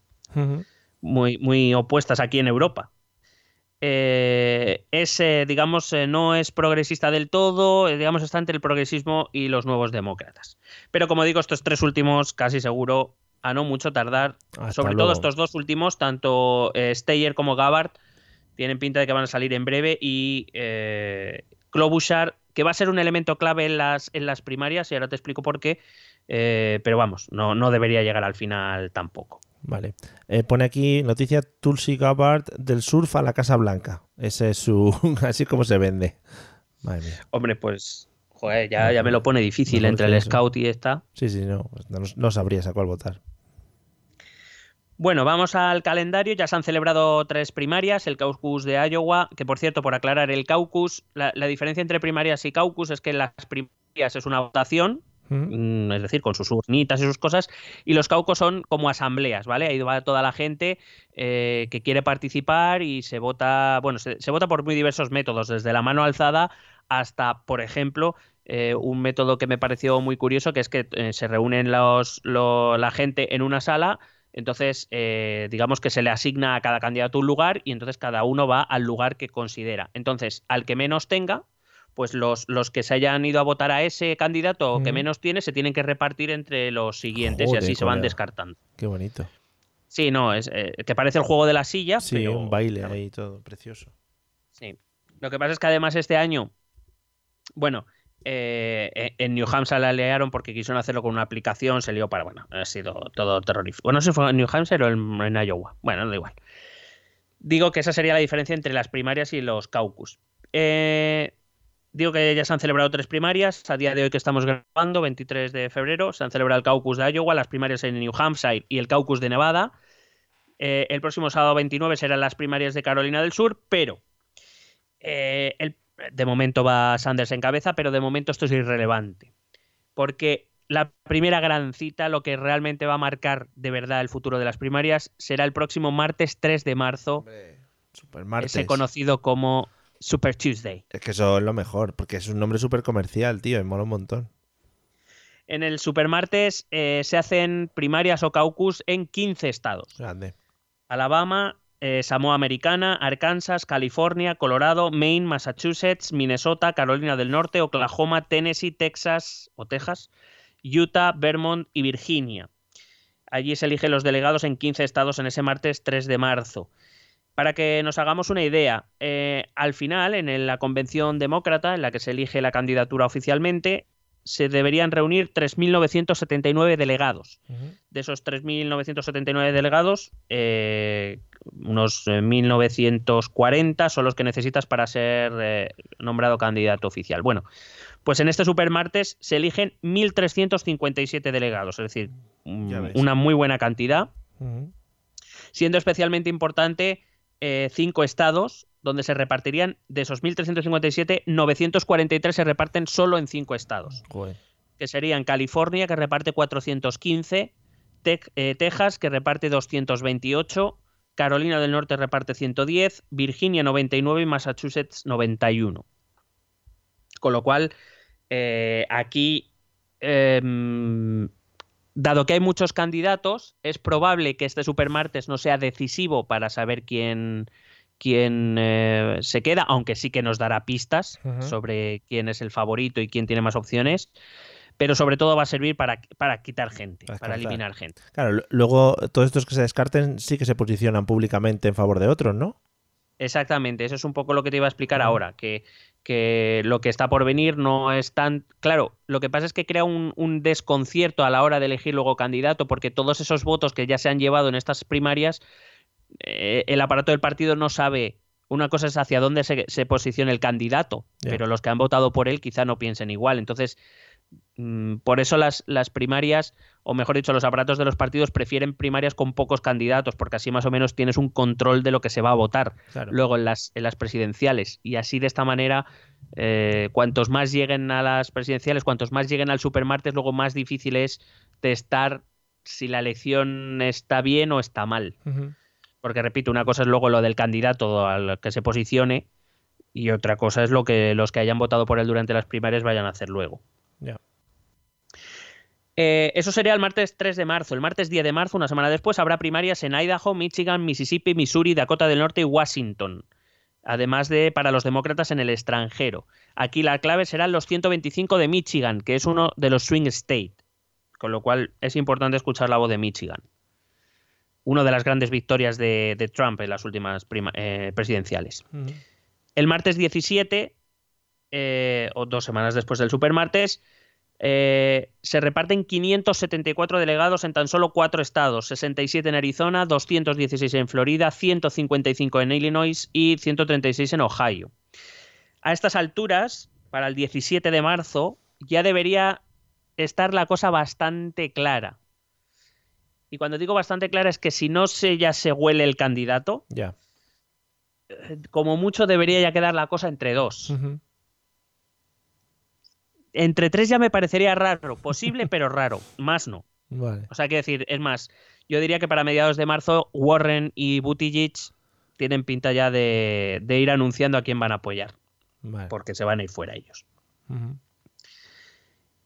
muy, muy opuestas aquí en Europa. Eh, es, eh, digamos, eh, no es progresista del todo, digamos, está entre el progresismo y los nuevos demócratas. Pero como digo, estos tres últimos, casi seguro, a no mucho tardar, Hasta sobre luego. todo estos dos últimos, tanto eh, Steyer como Gabbard, tienen pinta de que van a salir en breve y eh, Klobuchar, que va a ser un elemento clave en las, en las primarias, y ahora te explico por qué, eh, pero vamos, no, no debería llegar al final tampoco. Vale. Eh, pone aquí noticia Tulsi Gabbard del surf a la Casa Blanca. Ese es su. Así como se vende. Madre mía. Hombre, pues, joder, ya, ya me lo pone difícil entre el eso. scout y esta. Sí, sí, no. pues No, no sabrías a cuál votar. Bueno, vamos al calendario. Ya se han celebrado tres primarias. El caucus de Iowa, que por cierto, por aclarar, el caucus, la, la diferencia entre primarias y caucus es que las primarias es una votación, mm, es decir, con sus urnitas y sus cosas, y los caucus son como asambleas, ¿vale? Ahí va toda la gente eh, que quiere participar y se vota, bueno, se, se vota por muy diversos métodos, desde la mano alzada hasta, por ejemplo, eh, un método que me pareció muy curioso, que es que eh, se reúnen los, lo- la gente en una sala, entonces eh, digamos que se le asigna a cada candidato un lugar y entonces cada uno va al lugar que considera. Entonces, al que menos tenga, pues los, los que se hayan ido a votar a ese candidato que menos tiene se tienen que repartir entre los siguientes Joder, y así se van colega. descartando. Qué bonito. Sí, no, es eh, que parece el juego de la silla, Sí, pero un baile ahí todo precioso. Sí. Lo que pasa es que además este año, bueno, eh, en New Hampshire la liaron porque quisieron hacerlo con una aplicación, se lió para, bueno, ha sido todo terrorífico. Bueno, no sé si fue en New Hampshire o en, Iowa. Bueno, da igual. Digo que esa sería la diferencia entre las primarias y los caucus. Eh, digo que ya se han celebrado tres primarias. A día de hoy que estamos grabando, 23 de febrero, se han celebrado el caucus de Iowa, las primarias en New Hampshire y el caucus de Nevada. Eh, el próximo sábado 29 serán las primarias de Carolina del Sur, pero eh, el- de momento va Sanders en cabeza, pero de momento esto es irrelevante. Porque la primera gran cita, lo que realmente va a marcar de verdad el futuro de las primarias, será el próximo martes 3 de marzo, Super martes. ese conocido como Super Tuesday. Es que eso es lo mejor, porque es un nombre súper comercial, tío, y mola un montón. En el Supermartes eh, se hacen primarias o caucus en 15 estados. Grande. Alabama, eh, Samoa Americana, Arkansas, California, Colorado, Maine, Massachusetts, Minnesota, Carolina del Norte, Oklahoma, Tennessee, Texas o Texas, Utah, Vermont y Virginia. Allí se eligen los delegados en 15 estados en ese martes 3 de marzo. Para que nos hagamos una idea, eh, al final, en la convención demócrata, en la que se elige la candidatura oficialmente, se deberían reunir 3.979 delegados de esos 3.979 delegados, eh, unos eh, 1.940 son los que necesitas para ser eh, nombrado candidato oficial. Bueno, Pues en este supermartes se eligen 1.357 delegados, es decir, una muy buena cantidad, siendo especialmente importante eh, cinco estados donde se repartirían, de esos 1.357, 943 se reparten solo en cinco estados, Joder. que serían California, que reparte 415, Tec- eh, Texas, que reparte 228, Carolina del Norte reparte 110, Virginia 99 y Massachusetts 91. Con lo cual, eh, aquí, em, dado que hay muchos candidatos, es probable que este supermartes no sea decisivo para saber quién, quién eh, se queda, aunque sí que nos dará pistas sobre quién es el favorito y quién tiene más opciones. Pero sobre todo va a servir para, para quitar gente, Para eliminar gente. Claro, lu- luego todos estos que se descarten sí que se posicionan públicamente en favor de otros, ¿no? Exactamente, eso es un poco lo que te iba a explicar ahora, que, que lo que está por venir no es tan... Claro, lo que pasa es que crea un, un desconcierto a la hora de elegir luego candidato, porque todos esos votos que ya se han llevado en estas primarias, eh, el aparato del partido no sabe... Una cosa es hacia dónde se, se posiciona el candidato, pero los que han votado por él quizá no piensen igual. Entonces, por eso las, las primarias, o mejor dicho, los aparatos de los partidos prefieren primarias con pocos candidatos, porque así más o menos tienes un control de lo que se va a votar Claro. luego en las, en las presidenciales. Y así de esta manera, eh, cuantos más lleguen a las presidenciales, cuantos más lleguen al supermartes, luego más difícil es testar si la elección está bien o está mal. Porque repito, una cosa es luego lo del candidato al que se posicione y otra cosa es lo que los que hayan votado por él durante las primarias vayan a hacer luego. Eh, eso sería el martes 3 de marzo. El martes 10 de marzo, una semana después, habrá primarias en Idaho, Michigan, Mississippi, Missouri, Dakota del Norte y Washington. Además de para los demócratas en el extranjero. Aquí la clave serán los 125 de Michigan, que es uno de los swing state. Con lo cual es importante escuchar la voz de Michigan. Una de las grandes victorias de, de Trump en las últimas prima- eh, presidenciales. Ujú. El martes 17, eh, o dos semanas después del supermartes, eh, se reparten 574 delegados en tan solo cuatro estados, 67 en Arizona, 216 en Florida, 155 en Illinois y 136 en Ohio. A estas alturas, para el 17 de marzo, ya debería estar la cosa bastante clara. Y cuando digo bastante clara es que si no se ya se huele el candidato, Ya. como mucho debería ya quedar la cosa entre dos. Entre tres ya me parecería raro, posible pero raro, más no. Vale. O sea, quiero decir, es más, yo diría que para mediados de marzo Warren y Buttigieg tienen pinta ya de, de ir anunciando a quién van a apoyar, Vale. porque se van a ir fuera ellos.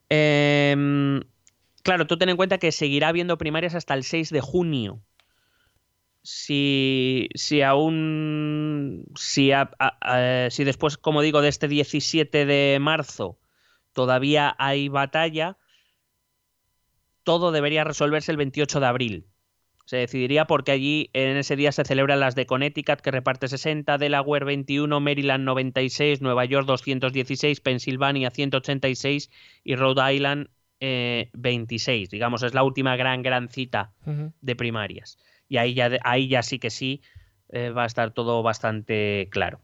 Em, claro, tú ten en cuenta que seguirá habiendo primarias hasta el 6 de junio. Si, si aún. Si, a- a- a- si después, como digo, de este 17 de marzo todavía hay batalla, todo debería resolverse el 28 de abril. Se decidiría porque allí en ese día se celebran las de Connecticut, que reparte 60, Delaware 21, Maryland 96, Nueva York 216, Pensilvania 186 y Rhode Island eh, 26. Digamos, es la última gran, gran cita de primarias. Y ahí ya, ahí ya sí que sí eh, va a estar todo bastante claro.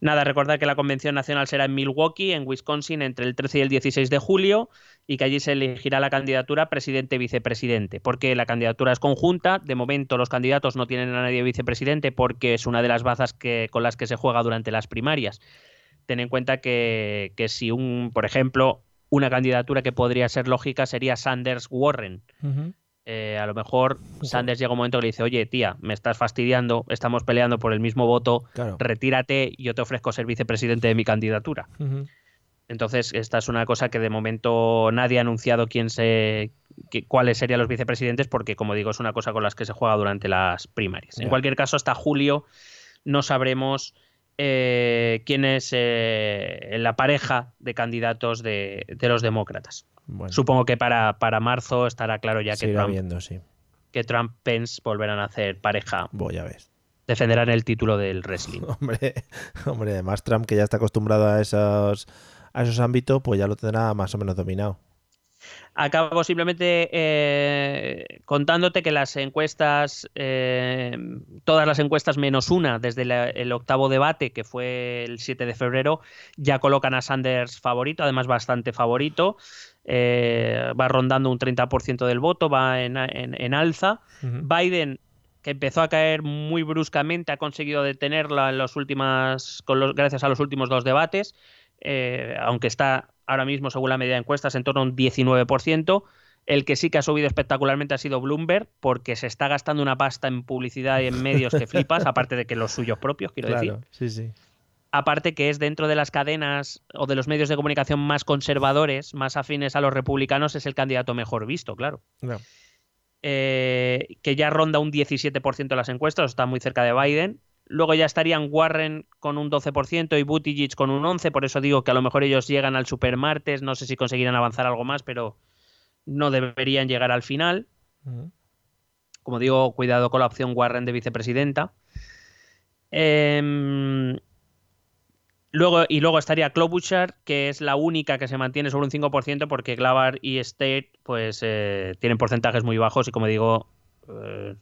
Nada, recordar que la convención nacional será en Milwaukee, en Wisconsin, entre el 13 y el 16 de julio, y que allí se elegirá la candidatura presidente-vicepresidente, porque la candidatura es conjunta. De momento, los candidatos no tienen a nadie vicepresidente porque es una de las bazas que, con las que se juega durante las primarias. Ten en cuenta que, que si un, por ejemplo, una candidatura que podría ser lógica sería Sanders-Warren. Ujú. Eh, a lo mejor Sanders llega un momento que le dice, oye, tía, me estás fastidiando, estamos peleando por el mismo voto, Claro. retírate, yo te ofrezco ser vicepresidente de mi candidatura. Entonces, esta es una cosa que de momento nadie ha anunciado quién se, cuáles serían los vicepresidentes, porque, como digo, es una cosa con las que se juega durante las primarias. En cualquier caso, hasta julio no sabremos eh, quién es eh, la pareja de candidatos de, de los demócratas. Bueno, Supongo que para, para marzo estará claro ya que Trump, viendo, sí. que Trump Pence volverán a hacer pareja, Voy a ver. defenderán el título del wrestling. Hombre, hombre, además Trump, que ya está acostumbrado a esos, a esos ámbitos, pues ya lo tendrá más o menos dominado. Acabo simplemente eh, contándote que las encuestas, eh, todas las encuestas menos una, desde la- el octavo debate, que fue el 7 de febrero, ya colocan a Sanders favorito, además bastante favorito. Eh, va rondando un 30% del voto, va en, en- en alza. Biden, que empezó a caer muy bruscamente, ha conseguido detenerla en los últimas, con los, gracias a los últimos dos debates, aunque está ahora mismo, según la medida de encuestas, en torno a un 19%. El que sí que ha subido espectacularmente ha sido Bloomberg, porque se está gastando una pasta en publicidad y en medios que flipas, aparte de que los suyos propios, quiero decir Claro, sí, sí. aparte que es dentro de las cadenas o de los medios de comunicación más conservadores, más afines a los republicanos, es el candidato mejor visto, claro. Claro. Eh, que ya ronda un 17% de las encuestas, está muy cerca de Biden. Luego ya estarían Warren con un 12% y Buttigieg con un 11%, por eso digo que a lo mejor ellos llegan al supermartes, no sé si conseguirán avanzar algo más, pero no deberían llegar al final. Como digo, cuidado con la opción Warren de vicepresidenta. Em, luego, y luego estaría Klobuchar, que es la única que se mantiene sobre un 5%, porque Glavar y State pues, eh, tienen porcentajes muy bajos y como digo, eh,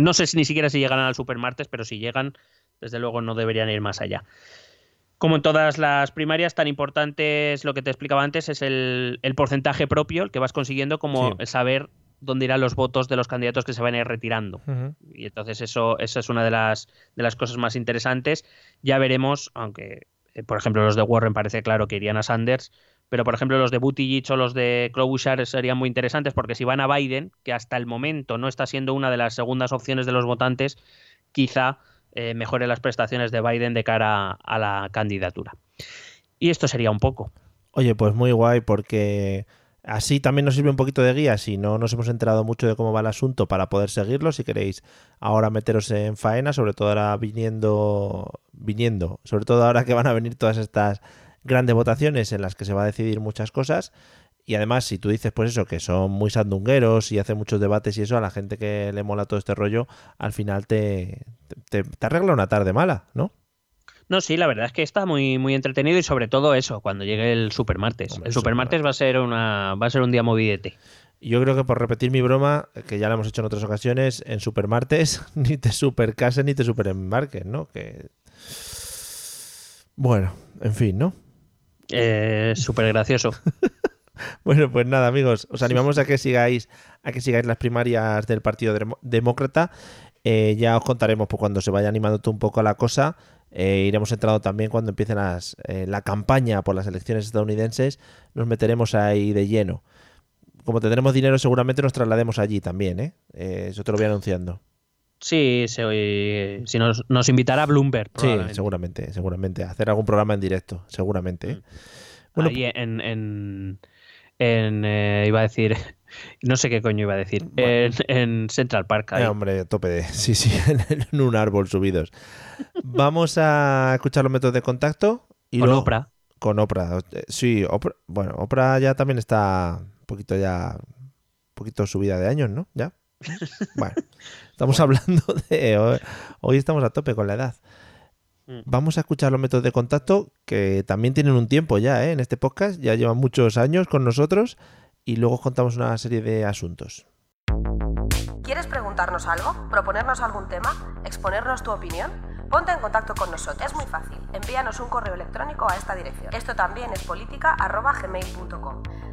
no sé si ni siquiera si llegarán al supermartes, pero si llegan, desde luego no deberían ir más allá. Como en todas las primarias, tan importante es lo que te explicaba antes, es el, el porcentaje propio, el que vas consiguiendo, como Sí. saber dónde irán los votos de los candidatos que se van a ir retirando. Y entonces eso, eso es una de las, de las cosas más interesantes. Ya veremos, aunque eh, por ejemplo los de Warren parece claro que irían a Sanders, pero por ejemplo los de Buttigieg o los de Klobuchar serían muy interesantes porque si van a Biden, que hasta el momento no está siendo una de las segundas opciones de los votantes, quizá eh, mejore las prestaciones de Biden de cara a la candidatura. Y esto sería un poco. Oye, pues muy guay porque así también nos sirve un poquito de guía si no nos hemos enterado mucho de cómo va el asunto para poder seguirlo. Si queréis ahora meteros en faena, sobre todo ahora viniendo, viniendo, sobre todo ahora que van a venir todas estas grandes votaciones en las que se va a decidir muchas cosas. Y además, si tú dices, pues eso, que son muy sandungueros y hacen muchos debates y eso, a la gente que le mola todo este rollo, al final te, te, te arregla una tarde mala, ¿no? No, sí, la verdad es que está muy, muy entretenido y sobre todo eso, cuando llegue el supermartes. Hombre, el supermartes va a ser una, va a ser un día movidete. Yo creo que por repetir mi broma, que ya la hemos hecho en otras ocasiones, en supermartes ni te supercasen ni te superembarques, ¿no? Que. Bueno, en fin, ¿no? Eh, Súper gracioso. Bueno, pues nada, amigos, os animamos a que sigáis, a que sigáis las primarias del Partido Demócrata. Eh, ya os contaremos pues, cuando se vaya animando un poco la cosa. Eh, iremos entrando también cuando empiecen las, eh, la campaña por las elecciones estadounidenses. Nos meteremos ahí de lleno. Como tendremos dinero, seguramente nos traslademos allí también, eso te lo voy anunciando. Sí, se- si nos, nos invitará Bloomberg. Sí, seguramente, seguramente. Hacer algún programa en directo, seguramente. ¿eh? Bueno, Ahí en, en, en, eh, iba a decir, no sé qué coño iba a decir, Bueno. en, en Central Park. ahí. Eh, hombre, tope de. Sí, sí, en, en un árbol subidos. Vamos a escuchar los métodos de contacto. Y con luego- Oprah. Con Oprah. Eh, Sí, Oprah. Bueno, Oprah ya también está un poquito ya. Un poquito subida de años, ¿no? Ya. Bueno, estamos hablando de. Hoy, hoy estamos a tope con la edad. Mm. Vamos a escuchar los métodos de contacto que también tienen un tiempo ya ¿eh? en este podcast. Ya llevan muchos años con nosotros. Y luego os contamos una serie de asuntos. ¿Quieres preguntarnos algo? ¿Proponernos algún tema? ¿Exponernos tu opinión? Ponte en contacto con nosotros. Es muy fácil. Envíanos un correo electrónico a esta dirección. Esto también es política.gmail.com.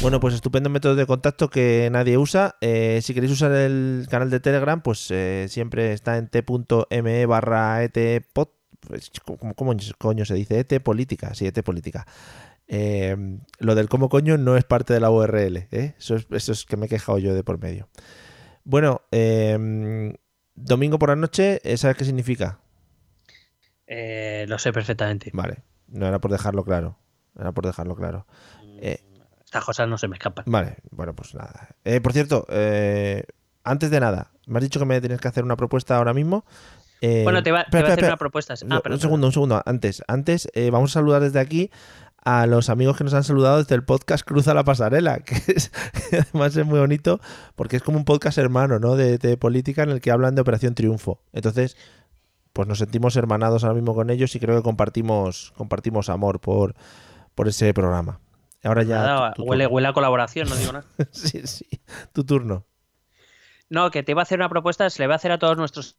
Bueno, pues estupendo método de contacto que nadie usa. Eh, si queréis usar el canal de Telegram, pues eh, siempre está en t.me barra etpod. pues, ¿Cómo, cómo coño se dice? Et política. Sí, et política. Eh, lo del cómo coño no es parte de la URL. ¿eh? Eso, es, eso es que me he quejado yo de por medio. Bueno, eh, domingo por la noche, ¿sabes qué significa? Eh, lo sé perfectamente. Vale, no era por dejarlo claro. Era por dejarlo claro. Eh, Estas cosas no se me escapan. Vale, bueno, pues nada. Eh, por cierto, eh, antes de nada, me has dicho que me tienes que hacer una propuesta ahora mismo. Eh, Bueno, te va, te espera, va a hacer espera, una propuesta. Ah, perdón, un segundo, un segundo. Antes, antes eh, vamos a saludar desde aquí a los amigos que nos han saludado desde el podcast Cruza la Pasarela, que es, además es muy bonito porque es como un podcast hermano, ¿no? De, de política en el que hablan de Operación Triunfo. Entonces, pues nos sentimos hermanados ahora mismo con ellos y creo que compartimos, compartimos amor por, por ese programa. Ahora ya. Nada, tu- tu huele, huele a colaboración, no digo nada. sí, sí. Tu turno. No, que te iba a hacer una propuesta, se le va a hacer a todos nuestros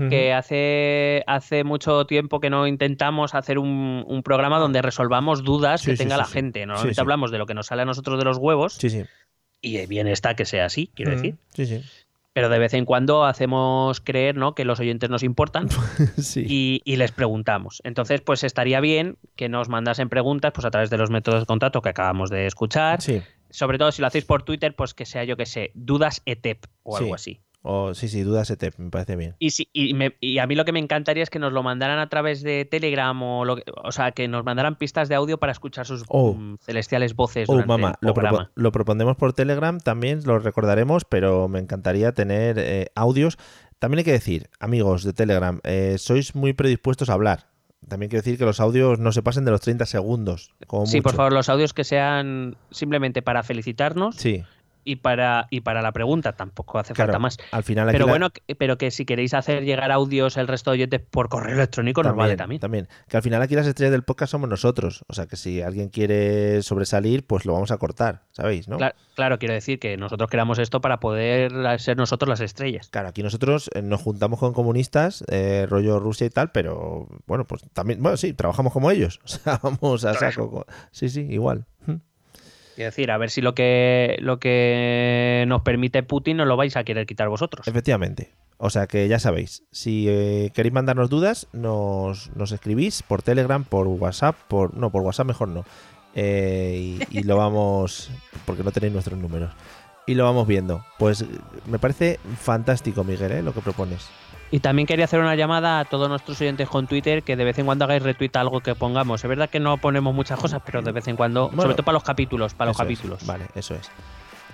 Ujú. que hace, hace mucho tiempo que no intentamos hacer un, un programa donde resolvamos dudas Sí, que sí, tenga sí, la gente. Normalmente hablamos de lo que nos sale a nosotros de los huevos Sí, sí. y bien está que sea así, quiero decir. Sí, sí. Pero de vez en cuando hacemos creer ¿no? que los oyentes nos importan sí. y, y les preguntamos. Entonces, pues estaría bien que nos mandasen preguntas pues a través de los métodos de contacto que acabamos de escuchar. Sí. Sobre todo si lo hacéis por Twitter, pues que sea yo que sé, dudas ETEP o Sí. algo así. O, sí, sí, dudas ETEP, me parece bien. Y, si- y, me- y a mí lo que me encantaría es que nos lo mandaran a través de Telegram o, lo que- o sea, que nos mandaran pistas de audio para escuchar sus Oh. mm, celestiales voces Oh, mamá, lo, propo- lo propondremos por Telegram, también lo recordaremos, pero me encantaría tener eh, audios. También hay que decir, amigos de Telegram, eh, sois muy predispuestos a hablar. También quiero decir que los audios no se pasen de los 30 segundos. Como Sí, por favor, los audios que sean simplemente para felicitarnos Sí, y para y para la pregunta, tampoco hace claro. falta más. Al final Pero la- bueno, pero que si queréis hacer llegar audios el resto de oyentes por correo electrónico nos vale también. También. Que al final aquí las estrellas del podcast somos nosotros. O sea que si alguien quiere sobresalir, pues lo vamos a cortar, ¿sabéis? ¿no? Cla- Claro, quiero decir que nosotros creamos esto para poder ser nosotros las estrellas. Claro, aquí nosotros eh, nos juntamos con comunistas, eh, rollo Rusia y tal, pero bueno, pues también, bueno, sí, trabajamos como ellos. O sea, vamos a saco. Sí, sí, igual. Quiero decir, a ver si lo que lo que nos permite Putin no lo vais a querer quitar vosotros. Efectivamente. O sea que ya sabéis, si eh, queréis mandarnos dudas, nos, nos escribís por Telegram, por WhatsApp, por no, por WhatsApp mejor no. Eh, y, y lo vamos, porque no tenéis nuestros números. Y lo vamos viendo. Pues me parece fantástico, Miguel, ¿eh? lo que propones. Y también quería hacer una llamada a todos nuestros oyentes con Twitter que de vez en cuando hagáis retweet a algo que pongamos. Es verdad que no ponemos muchas cosas, pero de vez en cuando, Bueno, sobre todo para los capítulos, para los es. capítulos. Vale, eso es.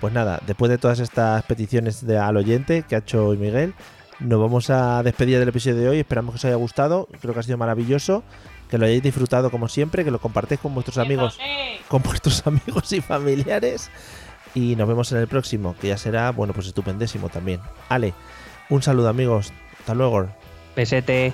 Pues nada, después de todas estas peticiones de, al oyente que ha hecho hoy Miguel, nos vamos a despedir del episodio de hoy. Esperamos que os haya gustado. Creo que ha sido maravilloso. Que lo hayáis disfrutado como siempre, que lo compartáis con vuestros amigos, con vuestros amigos y familiares. Y nos vemos en el próximo, que ya será, bueno, pues estupendísimo también. Ale, un saludo amigos. Hasta luego. Pesete.